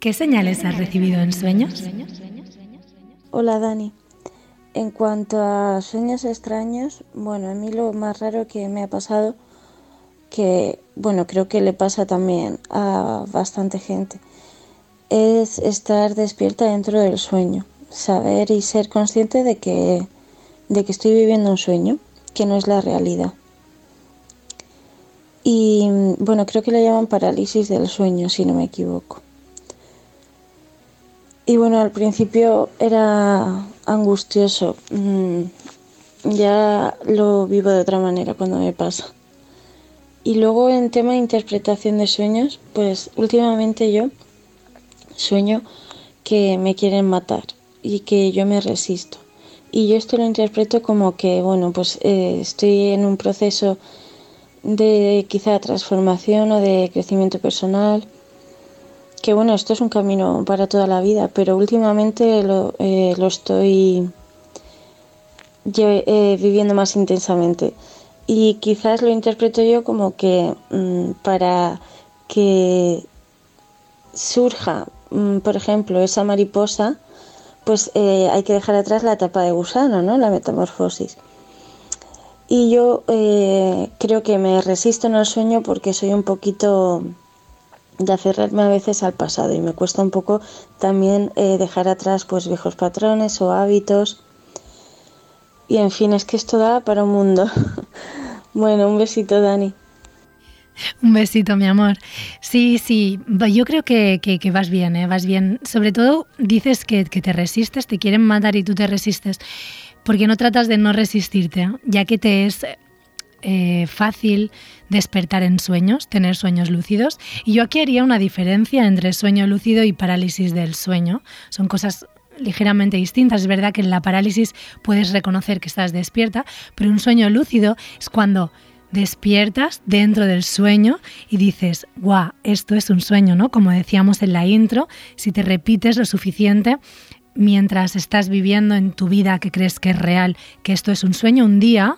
¿Qué señales has recibido en sueños? Hola Dani. En cuanto a sueños extraños, bueno, a mí lo más raro que me ha pasado, que bueno, creo que le pasa también a bastante gente, es estar despierta dentro del sueño, saber y ser consciente de que, de que estoy viviendo un sueño, que no es la realidad. Y bueno, creo que le llaman parálisis del sueño, si no me equivoco. Y bueno, al principio era angustioso. Mm, ya lo vivo de otra manera cuando me pasa. Y luego en tema de interpretación de sueños, pues últimamente yo sueño que me quieren matar y que yo me resisto. Y yo esto lo interpreto como que, bueno, pues eh, estoy en un proceso de quizá transformación o de crecimiento personal que bueno, esto es un camino para toda la vida, pero últimamente lo, eh, lo estoy eh, viviendo más intensamente. Y quizás lo interpreto yo como que mm, para que surja, mm, por ejemplo, esa mariposa, pues eh, hay que dejar atrás la etapa de gusano, ¿no? La metamorfosis. Y yo creo que me resisto en el sueño porque soy un poquito de aferrarme a veces al pasado y me cuesta un poco también eh, dejar atrás pues viejos patrones o hábitos. Y en fin, es que esto da para un mundo. bueno, un besito, Dani. Un besito, mi amor. Sí, sí, yo creo que, que, vas bien, ¿eh? vas bien. Sobre todo dices que, que, te resistes, te quieren matar y tú te resistes. Porque no tratas de no resistirte, ya que te es eh, fácil despertar en sueños, tener sueños lúcidos. Y yo aquí haría una diferencia entre sueño lúcido y parálisis del sueño. Son cosas ligeramente distintas. Es verdad que en la parálisis puedes reconocer que estás despierta, pero un sueño lúcido es cuando despiertas dentro del sueño y dices, guau, esto es un sueño, ¿no? Como decíamos en la intro, si te repites lo suficiente mientras estás viviendo en tu vida que crees que es real, que esto es un sueño, un día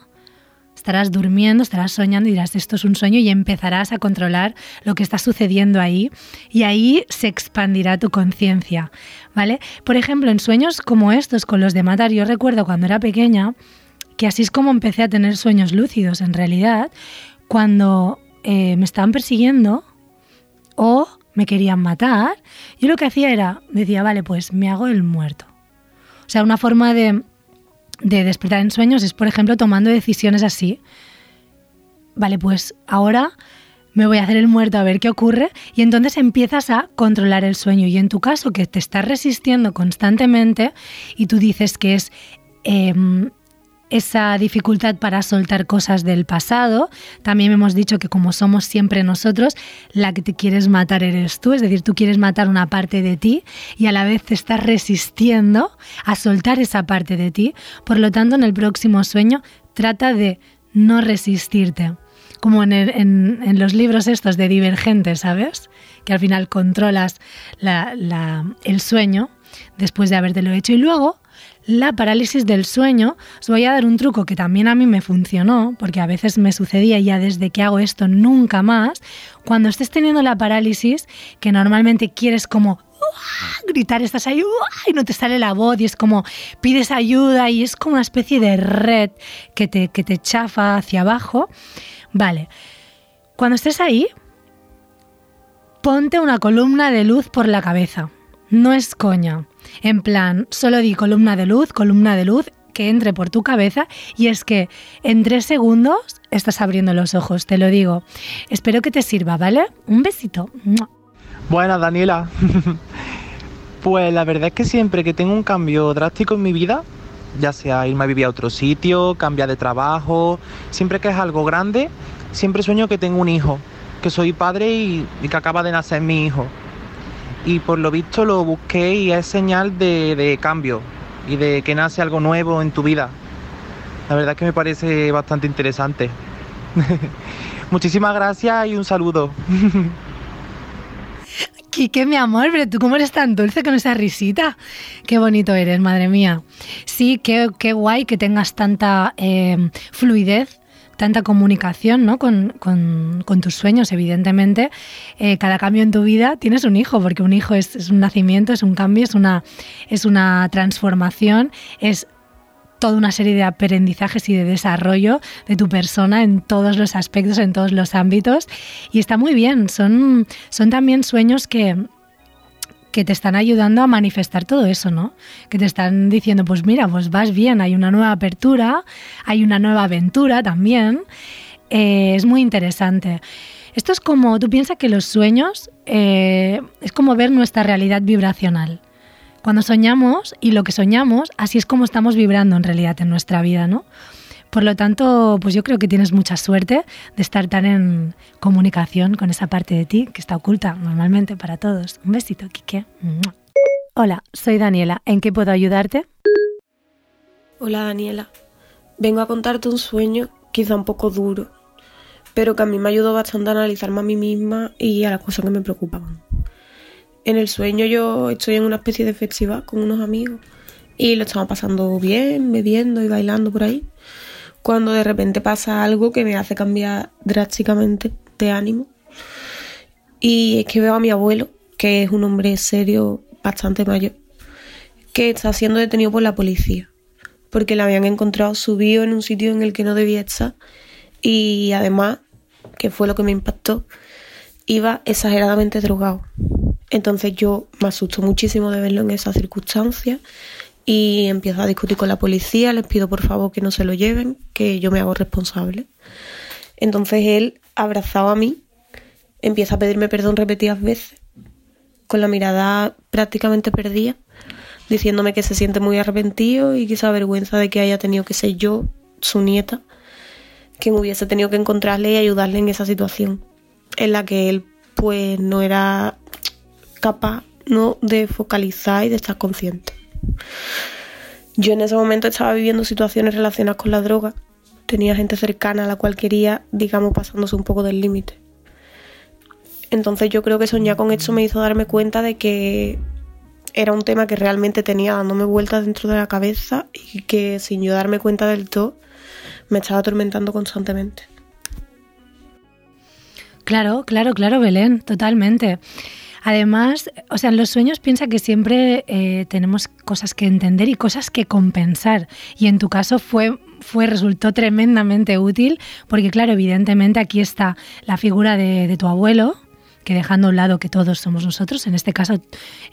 estarás durmiendo, estarás soñando dirás, esto es un sueño y empezarás a controlar lo que está sucediendo ahí y ahí se expandirá tu conciencia, ¿vale? Por ejemplo, en sueños como estos con los de matar, yo recuerdo cuando era pequeña, que así es como empecé a tener sueños lúcidos en realidad, cuando eh, me estaban persiguiendo o me querían matar, yo lo que hacía era, decía, vale, pues me hago el muerto. O sea, una forma de, de despertar en sueños es, por ejemplo, tomando decisiones así. Vale, pues ahora me voy a hacer el muerto a ver qué ocurre y entonces empiezas a controlar el sueño. Y en tu caso, que te estás resistiendo constantemente y tú dices que es em, esa dificultad para soltar cosas del pasado. También hemos dicho que como somos siempre nosotros, la que te quieres matar eres tú, es decir, tú quieres matar una parte de ti y a la vez te estás resistiendo a soltar esa parte de ti. Por lo tanto, en el próximo sueño, trata de no resistirte. Como en, los libros estos de Divergente, ¿sabes? Que al final controlas el sueño después de habértelo hecho. Y luego la parálisis del sueño, os voy a dar un truco que también a mí me funcionó, porque a veces me sucedía ya desde que hago esto nunca más. Cuando estés teniendo la parálisis, que normalmente quieres como gritar, estás ahí y no te sale la voz y es como pides ayuda y es como una especie de red que te, que te chafa hacia abajo. Vale, cuando estés ahí, ponte una columna de luz por la cabeza. No es coña. En plan, solo di columna de luz, columna de luz, que entre por tu cabeza y es que en tres segundos estás abriendo los ojos, te lo digo. Espero que te sirva, ¿vale? Un besito. Buenas, Daniela. pues la verdad es que siempre que tengo un cambio drástico en mi vida, ya sea irme a vivir a otro sitio, cambiar de trabajo, siempre que es algo grande, siempre sueño que tengo un hijo, que soy padre y, y que acaba de nacer mi hijo y por lo visto lo busqué y es señal de, cambio y de que nace algo nuevo en tu vida. La verdad es que me parece bastante interesante. Muchísimas gracias y un saludo. Quique, mi amor, pero tú cómo eres tan dulce con esa risita. Qué bonito eres, madre mía. Sí, qué, qué guay que tengas tanta eh, fluidez tanta comunicación ¿no? con, tus sueños, evidentemente. Eh, cada cambio en tu vida tienes un hijo, porque un hijo es, un nacimiento, es un cambio, es una, es una transformación, es toda una serie de aprendizajes y de desarrollo de tu persona en todos los aspectos, en todos los ámbitos. Y está muy bien, son, son también sueños que, que te están ayudando a manifestar todo eso, ¿no? Que te están diciendo, pues mira, pues vas bien, hay una nueva apertura, hay una nueva aventura también. Eh, es muy interesante. Esto es como, tú piensas que los sueños eh, es como ver nuestra realidad vibracional. Cuando soñamos y lo que soñamos, así es como estamos vibrando en realidad en nuestra vida, ¿no? Por lo tanto, pues yo creo que tienes mucha suerte de estar tan en comunicación con esa parte de ti que está oculta normalmente para todos. Un besito, Kike. Hola, soy Daniela. ¿En qué puedo ayudarte? Hola, Daniela. Vengo a contarte un sueño quizá un poco duro, pero que a mí me ayudó bastante a analizarme a mí misma y a las cosas que me preocupaban. En el sueño yo estoy en una especie de festival con unos amigos y lo estamos pasando bien, bebiendo y bailando por ahí cuando de repente pasa algo que me hace cambiar drásticamente de ánimo. Y es que veo a mi abuelo, que es un hombre serio, bastante mayor, que está siendo detenido por la policía, porque le habían encontrado subido en un sitio en el que no debía estar y además, que fue lo que me impactó, iba exageradamente drogado. Entonces yo me asusto muchísimo de verlo en esas circunstancias y empiezo a discutir con la policía, les pido por favor que no se lo lleven, que yo me hago responsable. Entonces él, abrazado a mí, empieza a pedirme perdón repetidas veces, con la mirada prácticamente perdida, diciéndome que se siente muy arrepentido y que se avergüenza de que haya tenido que ser yo, su nieta, quien hubiese tenido que encontrarle y ayudarle en esa situación, en la que él pues no era capaz ¿no? de focalizar y de estar consciente. Yo en ese momento estaba viviendo situaciones relacionadas con la droga. Tenía gente cercana a la cual quería, digamos, pasándose un poco del límite. Entonces yo creo que soñar con esto me hizo darme cuenta de que era un tema que realmente tenía dándome vueltas dentro de la cabeza y que sin yo darme cuenta del todo me estaba atormentando constantemente. Claro, claro, claro, Belén, totalmente. Además, o sea, en los sueños piensa que siempre eh, tenemos cosas que entender y cosas que compensar. Y en tu caso fue, fue, resultó tremendamente útil, porque claro, evidentemente aquí está la figura de, tu abuelo, que dejando a un lado que todos somos nosotros, en este caso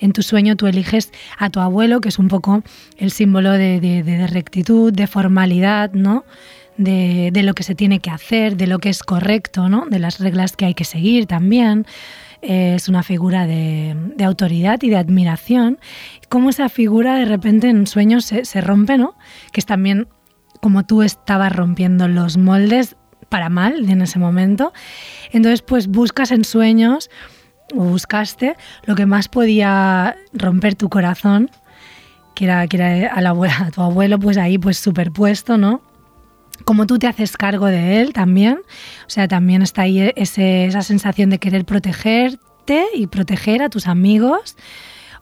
en tu sueño tú eliges a tu abuelo, que es un poco el símbolo de, de, rectitud, de formalidad, ¿no? De, de, lo que se tiene que hacer, de lo que es correcto, ¿no? de las reglas que hay que seguir también es una figura de, autoridad y de admiración. Cómo esa figura de repente en sueños se, se rompe, ¿no? Que es también como tú estabas rompiendo los moldes para mal en ese momento. Entonces, pues buscas en sueños, o buscaste lo que más podía romper tu corazón, que era, que era a, la a tu abuelo, pues ahí pues superpuesto, ¿no? Como tú te haces cargo de él también, o sea, también está ahí ese, esa sensación de querer protegerte y proteger a tus amigos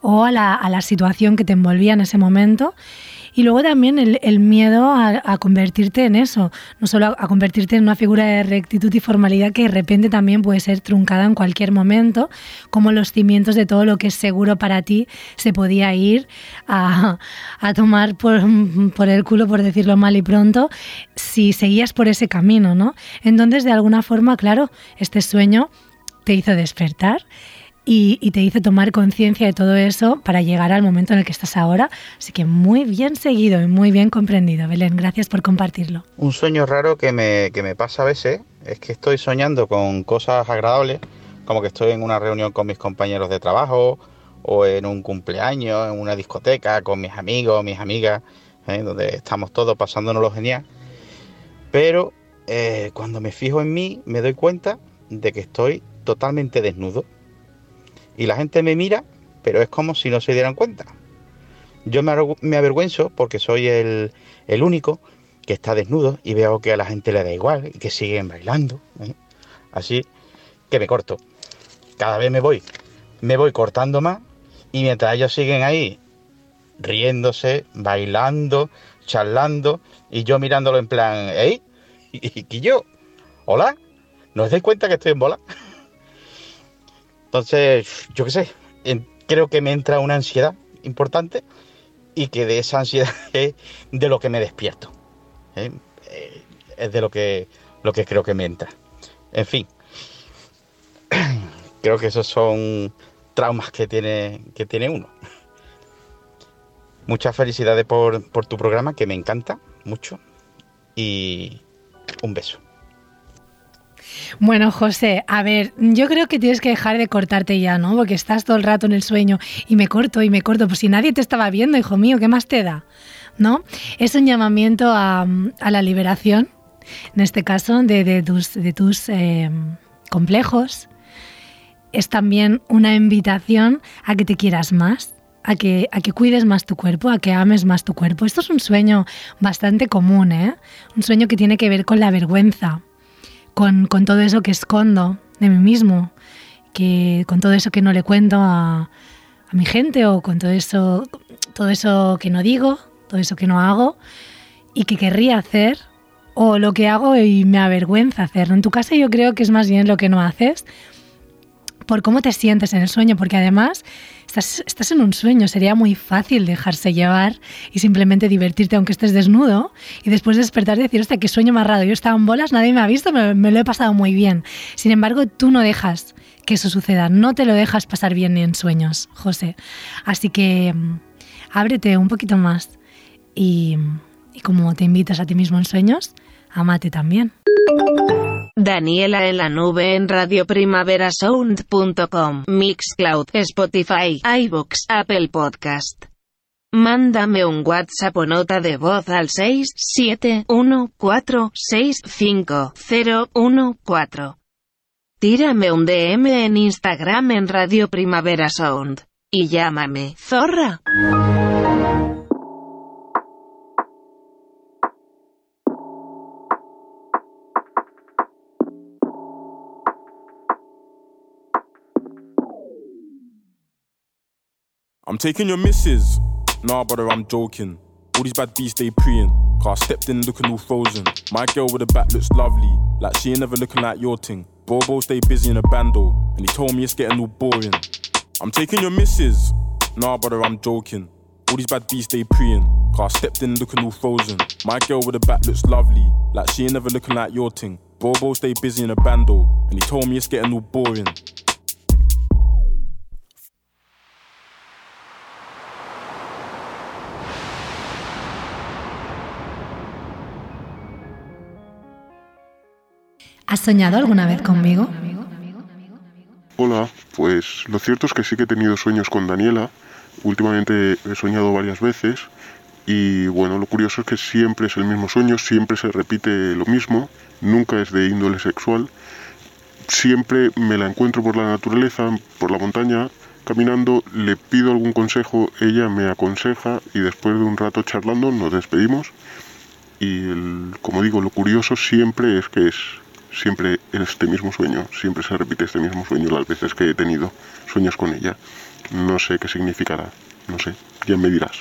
o a la, a la situación que te envolvía en ese momento. Y luego también el, miedo a, a, convertirte en eso, no solo a, a, convertirte en una figura de rectitud y formalidad que de repente también puede ser truncada en cualquier momento, como los cimientos de todo lo que es seguro para ti se podía ir a, a tomar por, por el culo, por decirlo mal y pronto, si seguías por ese camino, ¿no? Entonces, de alguna forma, claro, este sueño te hizo despertar y, te hizo tomar conciencia de todo eso para llegar al momento en el que estás ahora. Así que muy bien seguido y muy bien comprendido, Belén. Gracias por compartirlo. Un sueño raro que me, que me pasa a veces es que estoy soñando con cosas agradables, como que estoy en una reunión con mis compañeros de trabajo o en un cumpleaños, en una discoteca con mis amigos, mis amigas, ¿eh? donde estamos todos pasándonos lo genial. Pero eh, cuando me fijo en mí me doy cuenta de que estoy totalmente desnudo y la gente me mira, pero es como si no se dieran cuenta. Yo me, avergüenzo porque soy el, el, único que está desnudo y veo que a la gente le da igual y que siguen bailando. ¿eh? Así que me corto. Cada vez me voy, me voy cortando más y mientras ellos siguen ahí riéndose, bailando, charlando y yo mirándolo en plan, ¿eh? ¿Y, y yo? ¿Hola? ¿No os dais cuenta que estoy en bola? Entonces, yo qué sé, creo que me entra una ansiedad importante y que de esa ansiedad es de lo que me despierto. ¿eh? Es de lo que, lo que creo que me entra. En fin, creo que esos son traumas que tiene, que tiene uno. Muchas felicidades por, por tu programa, que me encanta mucho. Y un beso. Bueno, José, a ver, yo creo que tienes que dejar de cortarte ya, ¿no? Porque estás todo el rato en el sueño y me corto y me corto. Pues si nadie te estaba viendo, hijo mío, ¿qué más te da? ¿No? Es un llamamiento a, la liberación, en este caso, de, de tus, de tus eh, complejos. Es también una invitación a que te quieras más, a que, a que cuides más tu cuerpo, a que ames más tu cuerpo. Esto es un sueño bastante común, ¿eh? Un sueño que tiene que ver con la vergüenza con, todo eso que escondo de mí mismo, que con todo eso que no le cuento a, a, mi gente o con todo eso, todo eso que no digo, todo eso que no hago y que querría hacer o lo que hago y me avergüenza hacerlo. En tu caso yo creo que es más bien lo que no haces por cómo te sientes en el sueño, porque además estás, en un sueño, sería muy fácil dejarse llevar y simplemente divertirte aunque estés desnudo y después despertar y decir, hostia, qué sueño más raro, yo estaba en bolas, nadie me ha visto, me, lo he pasado muy bien. Sin embargo, tú no dejas que eso suceda, no te lo dejas pasar bien en sueños, José. Así que mm, ábrete un poquito más y, y como te invitas a ti mismo en sueños, amate también. Daniela en la nube en radioprimaverasound.com, Mixcloud, Spotify, iBooks, Apple Podcast. Mándame un WhatsApp o nota de voz al 671465014. Tírame un DM en Instagram en Radio Primavera Sound. Y llámame, zorra. I'm taking your missus. Nah, brother, I'm joking. All these bad beats, they preying. Car stepped in looking all frozen. My girl with the back looks lovely. Like she ain't never looking like your ting. Bobo stay busy in a bando. And he told me it's getting all boring. I'm taking your missus. Nah, brother, I'm joking. All these bad beats, they preying. Car stepped in looking all frozen. My girl with the back looks lovely. Like she ain't never looking like your ting. Bobo stay busy in a bando. And he told me it's getting all boring. ¿Has soñado alguna vez conmigo? Hola, pues lo cierto es que sí que he tenido sueños con Daniela. Últimamente he soñado varias veces y bueno, lo curioso es que siempre es el mismo sueño, siempre se repite lo mismo, nunca es de índole sexual. Siempre me la encuentro por la naturaleza, por la montaña, caminando, le pido algún consejo, ella me aconseja y después de un rato charlando nos despedimos. Y como digo, lo curioso siempre es que es siempre este mismo sueño, siempre se repite este mismo sueño las veces que he tenido sueños con ella. No sé qué significará, no sé, ya me dirás.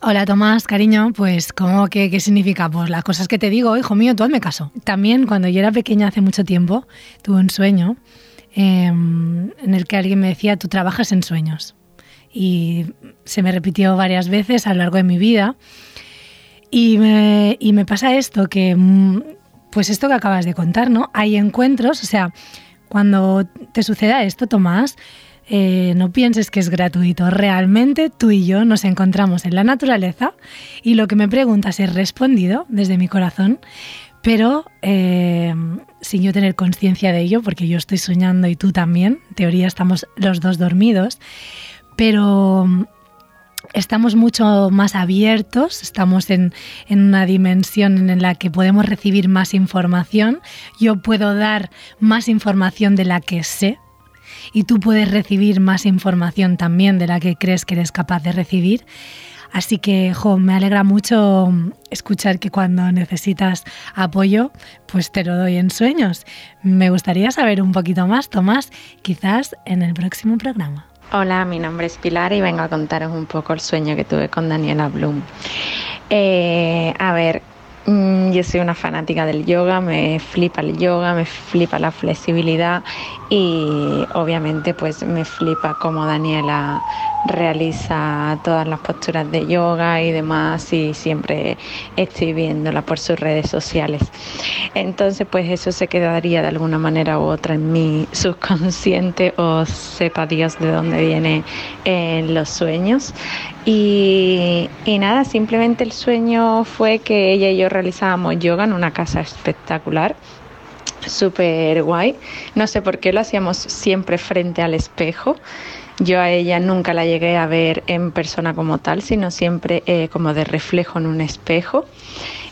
Hola Tomás, cariño, pues ¿cómo que qué significa? Pues las cosas que te digo, hijo mío, tú hazme caso. También cuando yo era pequeña hace mucho tiempo, tuve un sueño eh, en el que alguien me decía, tú trabajas en sueños. Y se me repitió varias veces a lo largo de mi vida. Y me, y me pasa esto, que pues esto que acabas de contar, ¿no? Hay encuentros, o sea, cuando te suceda esto, Tomás, eh, no pienses que es gratuito. Realmente tú y yo nos encontramos en la naturaleza y lo que me preguntas es respondido desde mi corazón, pero eh, sin yo tener conciencia de ello, porque yo estoy soñando y tú también. En teoría estamos los dos dormidos, pero estamos mucho más abiertos, estamos en, en, una dimensión en la que podemos recibir más información. Yo puedo dar más información de la que sé y tú puedes recibir más información también de la que crees que eres capaz de recibir. Así que, jo, me alegra mucho escuchar que cuando necesitas apoyo, pues te lo doy en sueños. Me gustaría saber un poquito más, Tomás, quizás en el próximo programa. Hola, mi nombre es Pilar y vengo a contaros un poco el sueño que tuve con Daniela Bloom. Eh, a ver, mm, yo soy una fanática del yoga, me flipa el yoga, me flipa la flexibilidad y obviamente pues me flipa cómo Daniela realiza todas las posturas de yoga y demás y siempre estoy viéndola por sus redes sociales. Entonces pues eso se quedaría de alguna manera u otra en mi subconsciente o sepa Dios de dónde viene en los sueños. Y, y nada, simplemente el sueño fue que ella y yo realizábamos yoga en una casa espectacular súper guay. No sé por qué lo hacíamos siempre frente al espejo. Yo a ella nunca la llegué a ver en persona como tal, sino siempre eh, como de reflejo en un espejo.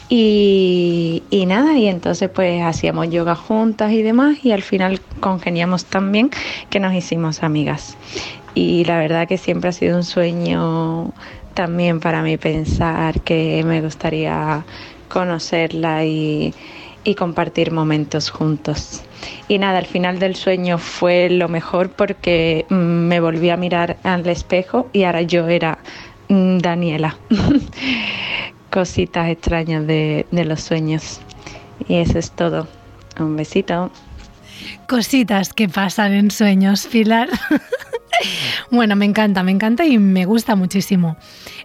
Y, nada, y entonces pues hacíamos yoga juntas y demás y al final congeniamos tan bien que nos hicimos amigas. Y la verdad que siempre ha sido un sueño también para mí pensar que me gustaría conocerla y compartir momentos juntos. Y nada, al final del sueño fue lo mejor porque mm, me volví a mirar al espejo y ahora yo era mm, Daniela. cositas extrañas de, los sueños. Y eso es todo. Un besito. Cositas que pasan en sueños, Pilar. bueno, me encanta, me encanta y me gusta muchísimo.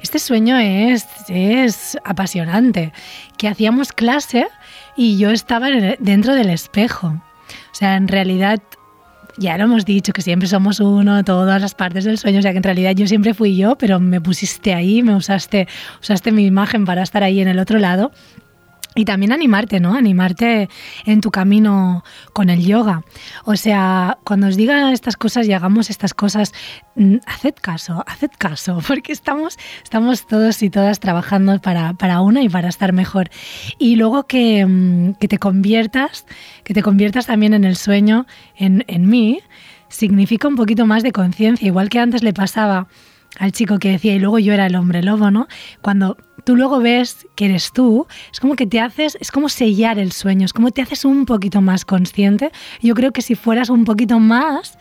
Este sueño es, es apasionante. Que hacíamos clase y yo estaba dentro del espejo. O sea, en realidad ya lo hemos dicho, que siempre somos uno, todas las partes del sueño, o sea que en realidad yo siempre fui yo, pero me pusiste ahí, me usaste, usaste mi imagen para estar ahí en el otro lado. Y también animarte, ¿no? Animarte en tu camino con el yoga. O sea, cuando os diga estas cosas y hagamos estas cosas, mm, haced caso, haced caso, porque estamos, estamos todos y todas trabajando para, para una y para estar mejor. Y luego que, mm, que, te conviertas, que te conviertas también en el sueño, en, en mí, significa un poquito más de conciencia, igual que antes le pasaba al chico que decía, y luego yo era el hombre lobo, ¿no? Cuando tú luego ves que eres tú, es como que te haces, es como sellar el sueño, es como te haces un poquito más consciente. Yo creo que si fueras un poquito más,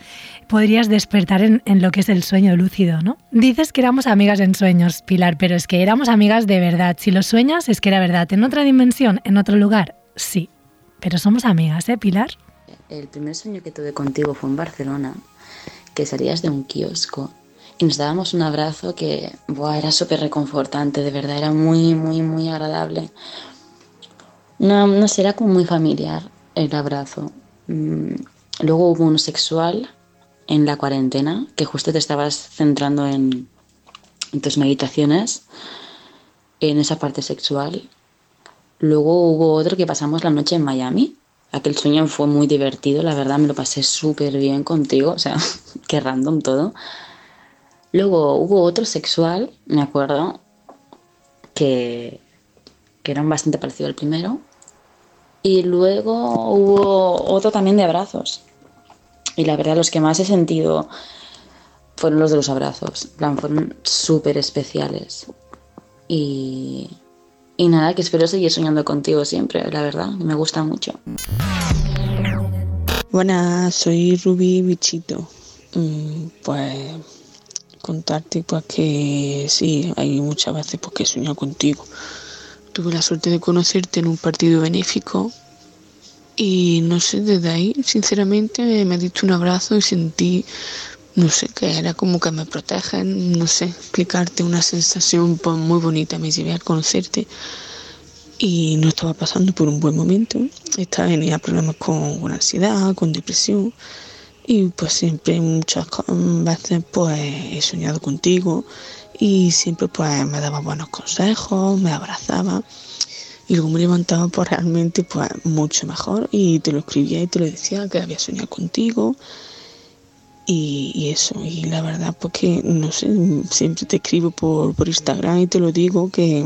podrías despertar en, lo que es el sueño lúcido, ¿no? Dices que éramos amigas en sueños, Pilar, pero es que éramos amigas de verdad. Si lo sueñas, es que era verdad. En otra dimensión, en otro lugar, sí. Pero somos amigas, ¿eh, Pilar? El primer sueño que tuve contigo fue en Barcelona, que salías de un kiosco y nos dábamos un abrazo que buah, era súper reconfortante, de verdad, era muy, muy, muy agradable. No, no sé, era como muy familiar el abrazo. Mm, luego hubo uno sexual en la cuarentena, que justo te estabas centrando en, en tus meditaciones, en esa parte sexual. Luego hubo otro que pasamos la noche en Miami. Aquel sueño fue muy divertido, la verdad me lo pasé súper bien contigo, o sea, qué random todo. Luego hubo otro sexual, me acuerdo, que, que era bastante parecido al primero. Y luego hubo otro también de abrazos. Y la verdad, los que más he sentido fueron los de los abrazos. Plan, fueron súper especiales. Y, y nada, que espero seguir soñando contigo siempre, la verdad. Me gusta mucho. Buenas, soy Ruby Bichito. Mm, pues contarte pues que sí, hay muchas veces pues, que he soñado contigo. Tuve la suerte de conocerte en un partido benéfico y no sé, desde ahí sinceramente me diste un abrazo y sentí, no sé, que era como que me protegen, no sé, explicarte una sensación pues, muy bonita, me llevé a conocerte. Y no estaba pasando por un buen momento, estaba tenía problemas con, con ansiedad, con depresión y pues siempre muchas veces pues he soñado contigo y siempre pues me daba buenos consejos, me abrazaba y luego me levantaba pues realmente pues mucho mejor y te lo escribía y te lo decía que había soñado contigo y, eso. Y la verdad pues que no sé siempre te escribo por, por Instagram y te lo digo que,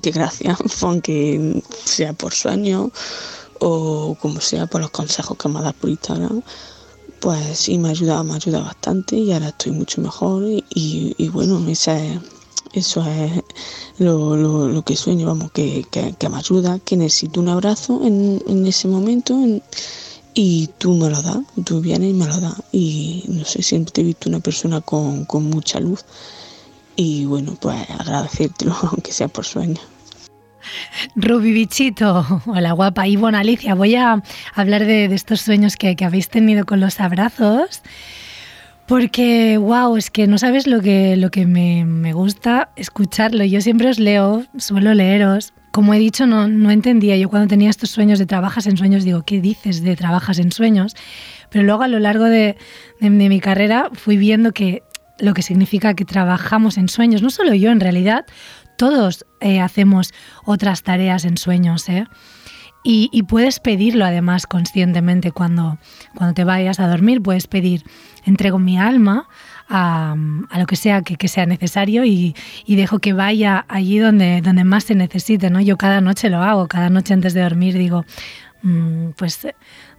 que gracias aunque sea por sueño o como sea por los consejos que me das por Instagram pues sí me ha ayudado, me ha ayudado bastante y ahora estoy mucho mejor y, bueno, esa eso es lo, que sueño, vamos, que, me ayuda, que necesito un abrazo en, ese momento y tú me lo das, tú vienes y me lo das y no sé, siempre te he visto una persona con, con mucha luz y bueno, pues agradecértelo, aunque sea por sueño. Ruby Bichito, hola guapa. Y bueno, Alicia, voy a hablar de, estos sueños que, habéis tenido con los abrazos. Porque, wow, es que no sabes lo que, lo que me, gusta escucharlo. Yo siempre os leo, suelo leeros. Como he dicho, no, no entendía. Yo cuando tenía estos sueños de trabajas en sueños, digo, ¿qué dices de trabajas en sueños? Pero luego a lo largo de, de mi carrera fui viendo que lo que significa que trabajamos en sueños, no solo yo en realidad, todos eh, hacemos otras tareas en sueños, ¿eh? Y, puedes pedirlo además conscientemente cuando, cuando te vayas a dormir, puedes pedir, entrego mi alma a, lo que sea que, sea necesario y, dejo que vaya allí donde, donde más se necesite, ¿no? Yo cada noche lo hago, cada noche antes de dormir digo, mm, pues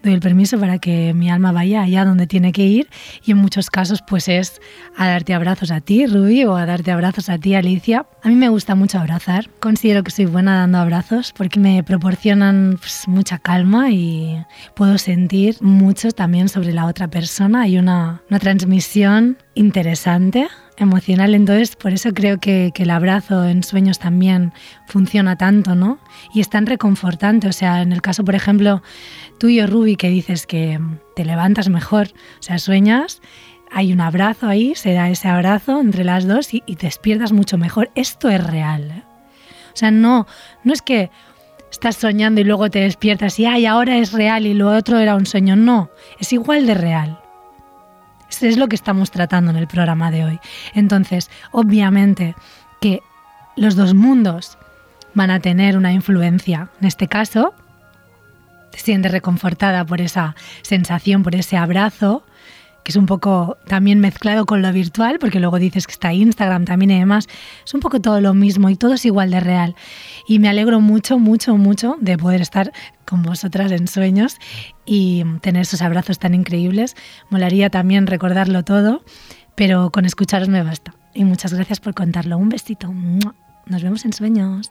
doy el permiso para que mi alma vaya allá donde tiene que ir y en muchos casos pues es a darte abrazos a ti, Ruby, o a darte abrazos a ti, Alicia. A mí me gusta mucho abrazar, considero que soy buena dando abrazos porque me proporcionan pues, mucha calma y puedo sentir mucho también sobre la otra persona. Hay una, una transmisión interesante, emocional. Entonces, por eso creo que, el abrazo en sueños también funciona tanto, ¿no? Y es tan reconfortante. O sea, en el caso, por ejemplo, tuyo, Ruby, que dices que te levantas mejor, o sea, sueñas, hay un abrazo ahí, se da ese abrazo entre las dos y, y te despiertas mucho mejor. Esto es real. ¿eh? O sea, no, no es que estás soñando y luego te despiertas y ay, ahora es real y lo otro era un sueño. No, es igual de real. Es lo que estamos tratando en el programa de hoy. Entonces, obviamente que los dos mundos van a tener una influencia. En este caso, te sientes reconfortada por esa sensación, por ese abrazo, que es un poco también mezclado con lo virtual, porque luego dices que está Instagram también y demás, es un poco todo lo mismo y todo es igual de real. Y me alegro mucho, mucho, mucho de poder estar con vosotras en sueños y tener esos abrazos tan increíbles. Molaría también recordarlo todo, pero con escucharos me basta. Y muchas gracias por contarlo. Un besito. Nos vemos en sueños.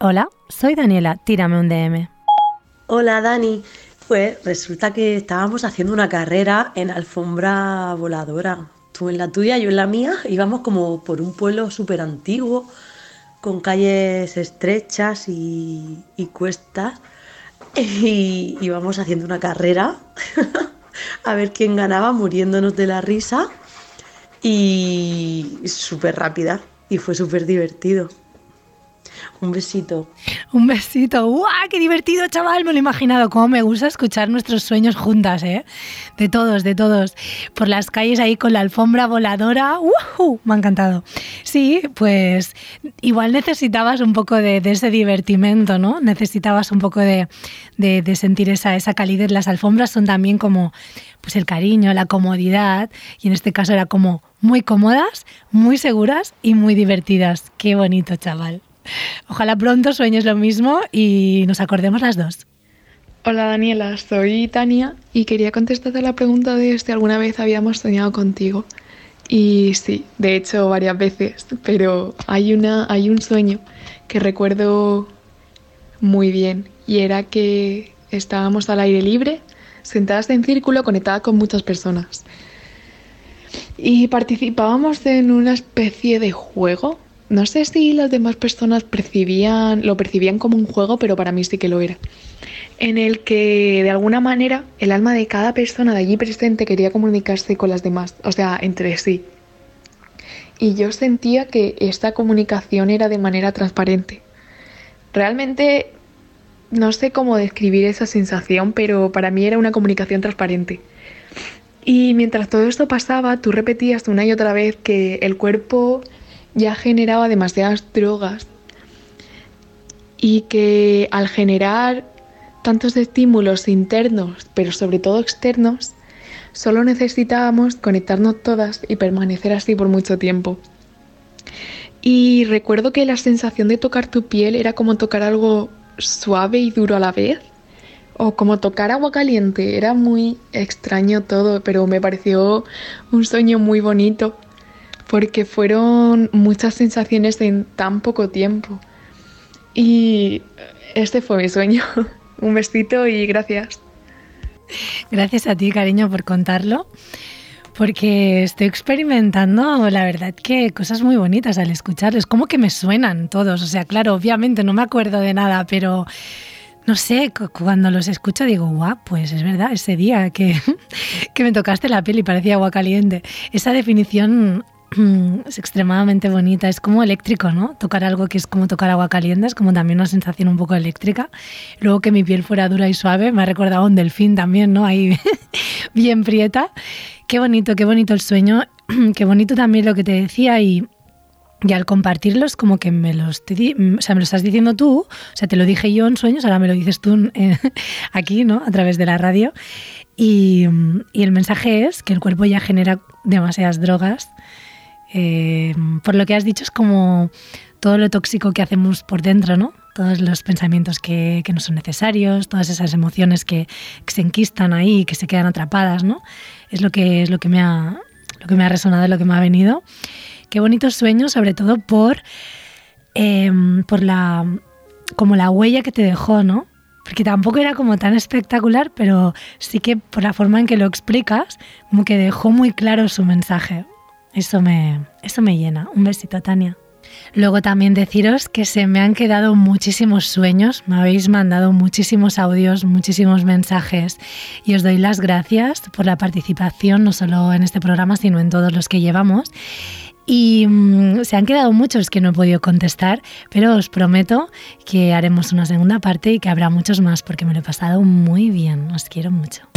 Hola, soy Daniela, tírame un DM. Hola Dani, pues resulta que estábamos haciendo una carrera en alfombra voladora. Tú en la tuya, yo en la mía. Íbamos como por un pueblo súper antiguo, con calles estrechas y, y cuestas. Y íbamos haciendo una carrera a ver quién ganaba, muriéndonos de la risa. Y súper rápida. Y fue súper divertido. Un besito. Un besito. ¡Guau! ¡Qué divertido, chaval! Me lo he imaginado. Cómo me gusta escuchar nuestros sueños juntas, ¿eh? De todos, de todos. Por las calles ahí con la alfombra voladora. ¡Woohoo! Me ha encantado. Sí, pues igual necesitabas un poco de, ese divertimento, ¿no? Necesitabas un poco de sentir esa, esa calidez. Las alfombras son también como pues el cariño, la comodidad. Y en este caso era como muy cómodas, muy seguras y muy divertidas. Qué bonito, chaval. Ojalá pronto sueñes lo mismo y nos acordemos las dos. Hola Daniela, soy Tania y quería contestarte la pregunta de si alguna vez habíamos soñado contigo. Y sí, de hecho varias veces, pero hay, una, hay un sueño que recuerdo muy bien y era que estábamos al aire libre, sentadas en círculo, conectadas con muchas personas. Y participábamos en una especie de juego no sé si las demás personas percibían, lo percibían como un juego, pero para mí sí que lo era. En el que de alguna manera el alma de cada persona de allí presente quería comunicarse con las demás, o sea, entre sí. Y yo sentía que esta comunicación era de manera transparente. Realmente no sé cómo describir esa sensación, pero para mí era una comunicación transparente. Y mientras todo esto pasaba, tú repetías una y otra vez que el cuerpo ya generaba demasiadas drogas y que al generar tantos estímulos internos, pero sobre todo externos, solo necesitábamos conectarnos todas y permanecer así por mucho tiempo. Y recuerdo que la sensación de tocar tu piel era como tocar algo suave y duro a la vez, o como tocar agua caliente, era muy extraño todo, pero me pareció un sueño muy bonito porque fueron muchas sensaciones en tan poco tiempo. Y este fue mi sueño. Un besito y gracias. Gracias a ti, cariño, por contarlo. Porque estoy experimentando, la verdad, que cosas muy bonitas al escuchar. Es como que me suenan todos. O sea, claro, obviamente no me acuerdo de nada, pero no sé, cuando los escucho digo, guau, pues es verdad, ese día que, que me tocaste la piel y parecía agua caliente. Esa definición es extremadamente bonita, es como eléctrico, ¿no? Tocar algo que es como tocar agua caliente, es como también una sensación un poco eléctrica. Luego que mi piel fuera dura y suave, me ha recordado un delfín también, ¿no? Ahí bien prieta. Qué bonito, qué bonito el sueño, qué bonito también lo que te decía y, y al compartirlos como que me lo, estoy, o sea, me lo estás diciendo tú, o sea, te lo dije yo en sueños, ahora me lo dices tú eh, aquí, ¿no? A través de la radio. Y, y el mensaje es que el cuerpo ya genera demasiadas drogas eh, por lo que has dicho, es como todo lo tóxico que hacemos por dentro, ¿no? Todos los pensamientos que, no son necesarios, todas esas emociones que, se enquistan ahí, que se quedan atrapadas, ¿no? Es lo que, es lo que, me, ha, lo que me ha resonado, lo que me ha venido. Qué bonitos sueños, sobre todo por, eh, por la, como la huella que te dejó, ¿no? porque tampoco era como tan espectacular, pero sí que por la forma en que lo explicas, como que dejó muy claro su mensaje. Eso me, eso me llena. Un besito, Tania. Luego también deciros que se me han quedado muchísimos sueños, me habéis mandado muchísimos audios, muchísimos mensajes y os doy las gracias por la participación, no solo en este programa, sino en todos los que llevamos. Y mm, se han quedado muchos que no he podido contestar, pero os prometo que haremos una segunda parte y que habrá muchos más porque me lo he pasado muy bien. Os quiero mucho.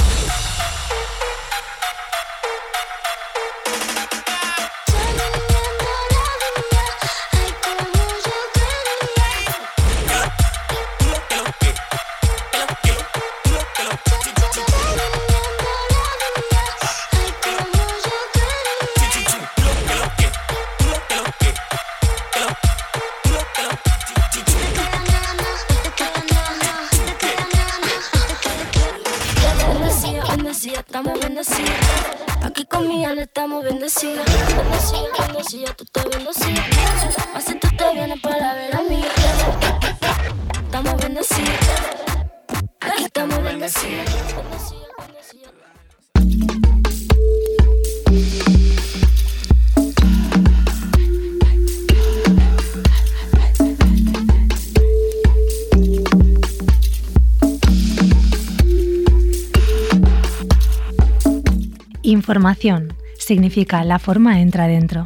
Información significa la forma entra dentro.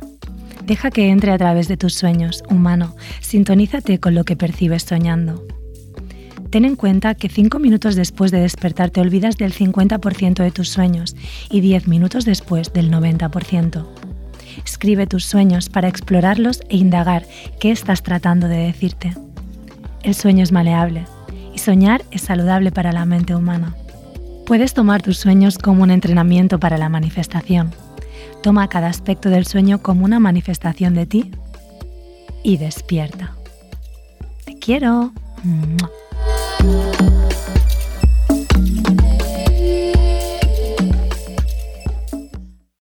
Deja que entre a través de tus sueños, humano. Sintonízate con lo que percibes soñando. Ten en cuenta que 5 minutos después de despertar te olvidas del 50% de tus sueños y 10 minutos después del 90%. Escribe tus sueños para explorarlos e indagar qué estás tratando de decirte. El sueño es maleable y soñar es saludable para la mente humana. Puedes tomar tus sueños como un entrenamiento para la manifestación. Toma cada aspecto del sueño como una manifestación de ti y despierta. Te quiero.